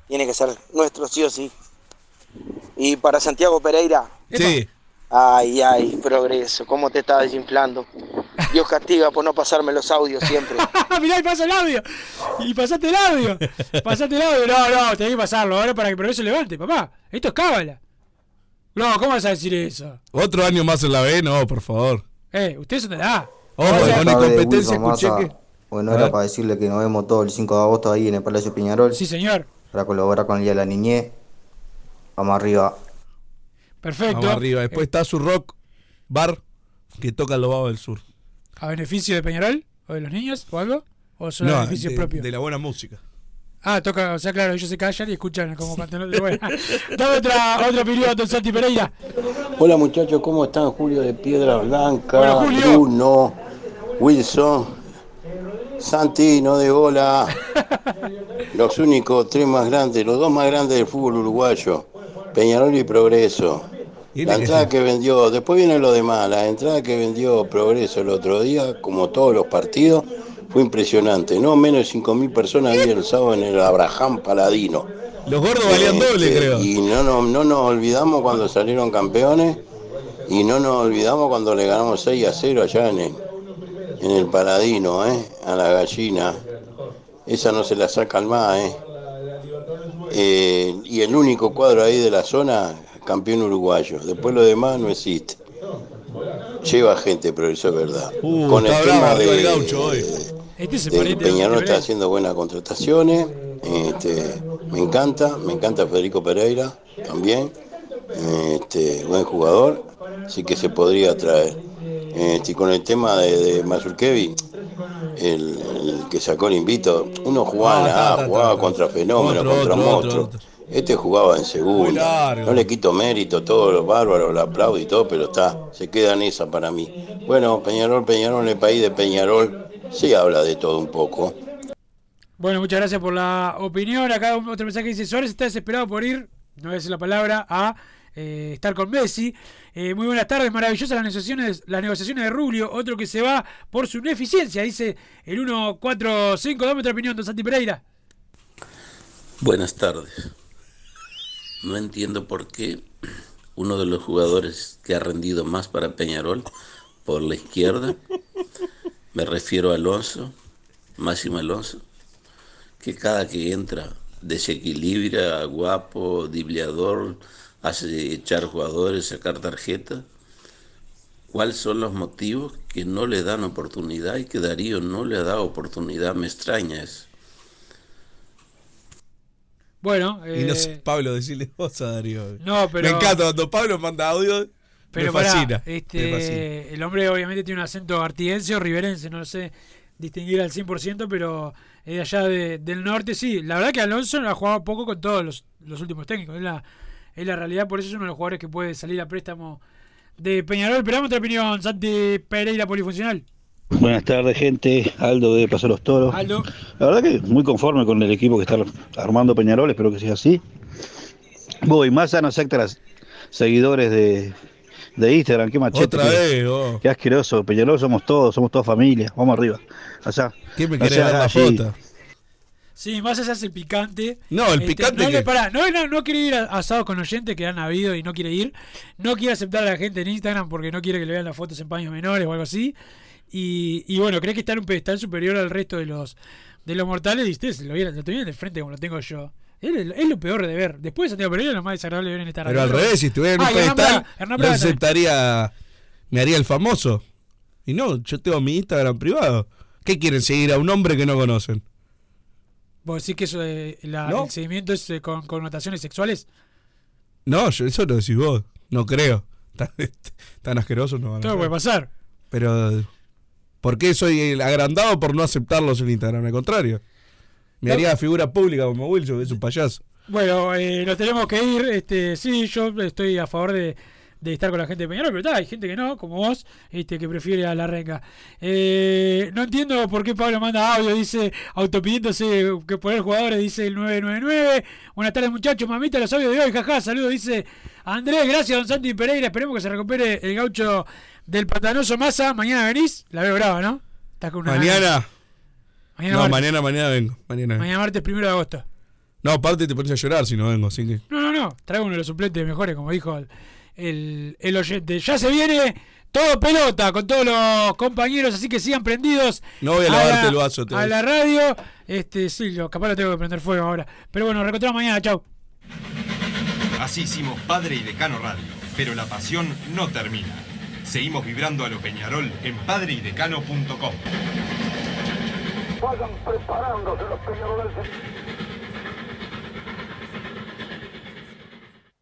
tiene que ser nuestro sí o sí. Y para Santiago Pereira. Sí. Ay, ay, progreso, cómo te estás desinflando. Dios castiga por no pasarme los audios siempre. Mirá, y pasa el audio. Y pasaste el audio. Pasaste el audio. No, no, tenés que pasarlo ahora para que Progreso levante, papá. Esto es cábala. No, ¿cómo vas a decir eso? Otro año más en la B, no, por favor. Eh, ustedes son de la A. Ojo, con incompetencia escuché que. Bueno, era para decirle que nos vemos todo el 5 de agosto ahí en el Palacio Peñarol. Sí, señor. Para colaborar con el Día de la Niñez. Vamos arriba. Perfecto. Vamos arriba. Después está su rock bar que toca los Babos del Sur. ¿A beneficio de Peñarol? ¿O de los niños? ¿O algo? ¿O son a No, beneficio de, propio? de la buena música. Ah, toca, o sea, claro, ellos se callan y escuchan como cantan. Bueno, dame otra, otra opinión, don Santi Pereira. Hola muchachos, ¿cómo están? Julio de Piedra Blanca, Hola, Julio. Bruno, Wilson, Santino de bola. Los únicos tres más grandes, los dos más grandes del fútbol uruguayo, Peñarol y Progreso. La entrada que vendió, después viene lo demás, la entrada que vendió Progreso el otro día, como todos los partidos, fue impresionante. No menos de 5.000 personas había el sábado en el Abraham Paladino. Los gordos valían doble, Este, creo. Y no, no, no nos olvidamos cuando salieron campeones y no nos olvidamos cuando le ganamos 6 a 0 allá en el, en el Paladino, ¿eh? a la gallina. Esa no se la sacan más. ¿eh? Eh, y el único cuadro ahí de la zona, campeón uruguayo. Después lo demás no existe. Lleva gente, pero eso es verdad. Uh, Con el tema el de, gaucho hoy. Este de Peñarol está haciendo buenas contrataciones. Este, me encanta, me encanta Federico Pereira también. Este, buen jugador, así que se podría traer. Este, con el tema de, de Mazurkevi, el, el que sacó el invito, uno jugaba en Ah, la ta, A, ta, jugaba ta. contra Fenómeno, Otro, contra otro, Monstruo. otro, Este jugaba en segunda. No le quito mérito, todos los bárbaros, lo aplaudo y todo, pero está, se queda en esa para mí. Bueno, Peñarol, Peñarol, en el país de Peñarol, se habla de todo un poco. Bueno, muchas gracias por la opinión. Acá otro mensaje dice: Suárez está desesperado por ir, no voy a decir la palabra, a eh, estar con Messi. Eh, muy buenas tardes, maravillosas las negociaciones, las negociaciones de Rubio. Otro que se va por su ineficiencia, dice el 145. Dame otra opinión, don Santi Pereira. Buenas tardes. No entiendo por qué uno de los jugadores que ha rendido más para Peñarol por la izquierda, me refiero a Alonso, Máximo Alonso, que cada que entra desequilibra, guapo, dibleador, hace echar jugadores, sacar tarjeta. ¿Cuáles son los motivos que no le dan oportunidad y que Darío no le ha dado oportunidad? Me extraña eso. Bueno, Y no eh, sé, Pablo, decirle vos a Darío. No, pero- Me encanta cuando Pablo manda audio. Pero me pará, fascina. este, me fascina. el hombre obviamente tiene un acento artiense o riverense, no lo sé distinguir al 100%, pero es de allá de- del norte, sí. La verdad que Alonso ha jugado poco con todos los, los últimos técnicos, es la, es la realidad, por eso es uno de los jugadores que puede salir a préstamo de Peñarol. Pero dame otra opinión, Santi Pereira Polifuncional. Buenas tardes, gente. Aldo de Paso los Toros. Aldo. La verdad que muy conforme con el equipo que está armando Peñarol, espero que sea así. Voy, más no acepta las seguidores de, de Instagram, qué machete. Otra vez, vos. qué asqueroso. Peñarol somos todos, somos toda familia. Vamos arriba. Allá. ¿Quién me quiere dar la foto? Sí, más allá es el picante. No, el Este, picante No, que- pará, no, no, no quiere ir a asados con oyentes que han habido y no quiere ir. No quiere aceptar a la gente en Instagram porque no quiere que le vean las fotos en paños menores o algo así. Y, y bueno, cree que está en un pedestal superior al resto de los de los mortales. Y ustedes lo, vieron, lo tuvieron de frente como lo tengo yo. Es, lo- es peor de ver. Después de Santiago Pereira, lo más desagradable de ver en esta Pero al radio. revés, si estuviera en un Ah, pedestal, Hernán aceptaría. Me haría el famoso. Y no, yo tengo mi Instagram privado. ¿Qué quieren seguir a un hombre que no conocen? ¿Vos decís que eso, eh, la- No. el seguimiento es eh, con connotaciones sexuales? No, yo, eso lo decís vos. No creo. Tan, tan asquerosos no van a Todo puede pasar. Pero, ¿por qué soy el agrandado por no aceptarlos en Instagram? Al contrario. Me No. haría figura pública como Wilson, es un payaso. Bueno, eh, nos tenemos que ir. Este, sí, yo estoy a favor de, de estar con la gente de Peñarol, pero está, hay gente que no, como vos, este, que prefiere a la renga. Eh, no entiendo por qué Pablo manda audio, dice, autopidiéndose que poner jugadores, dice el 999. Buenas tardes, muchachos, mamita, los audios de hoy, jaja, saludos, dice Andrés, gracias, don Santi Pereira. Esperemos que se recupere el gaucho del pantanoso Massa. Mañana venís, la veo brava, ¿no? Estás con una Mañana. Mañana no, martes. mañana, mañana vengo. Mañana. Mañana martes, primero de agosto. No, aparte te pones a llorar si no vengo, así que. No, no, no, no, traigo uno de los suplentes mejores, como dijo el, el, oyente. Ya se viene todo pelota con todos los compañeros, así que sigan prendidos. No voy a a lavarte la- el vaso, te A la radio. Este, sí, lo, capaz lo tengo que prender fuego ahora. Pero bueno, nos reencontramos mañana, chau. Así hicimos Padre y Decano Radio, pero la pasión no termina. Seguimos vibrando a lo Peñarol en padreidecano.com. Vayan preparándose los.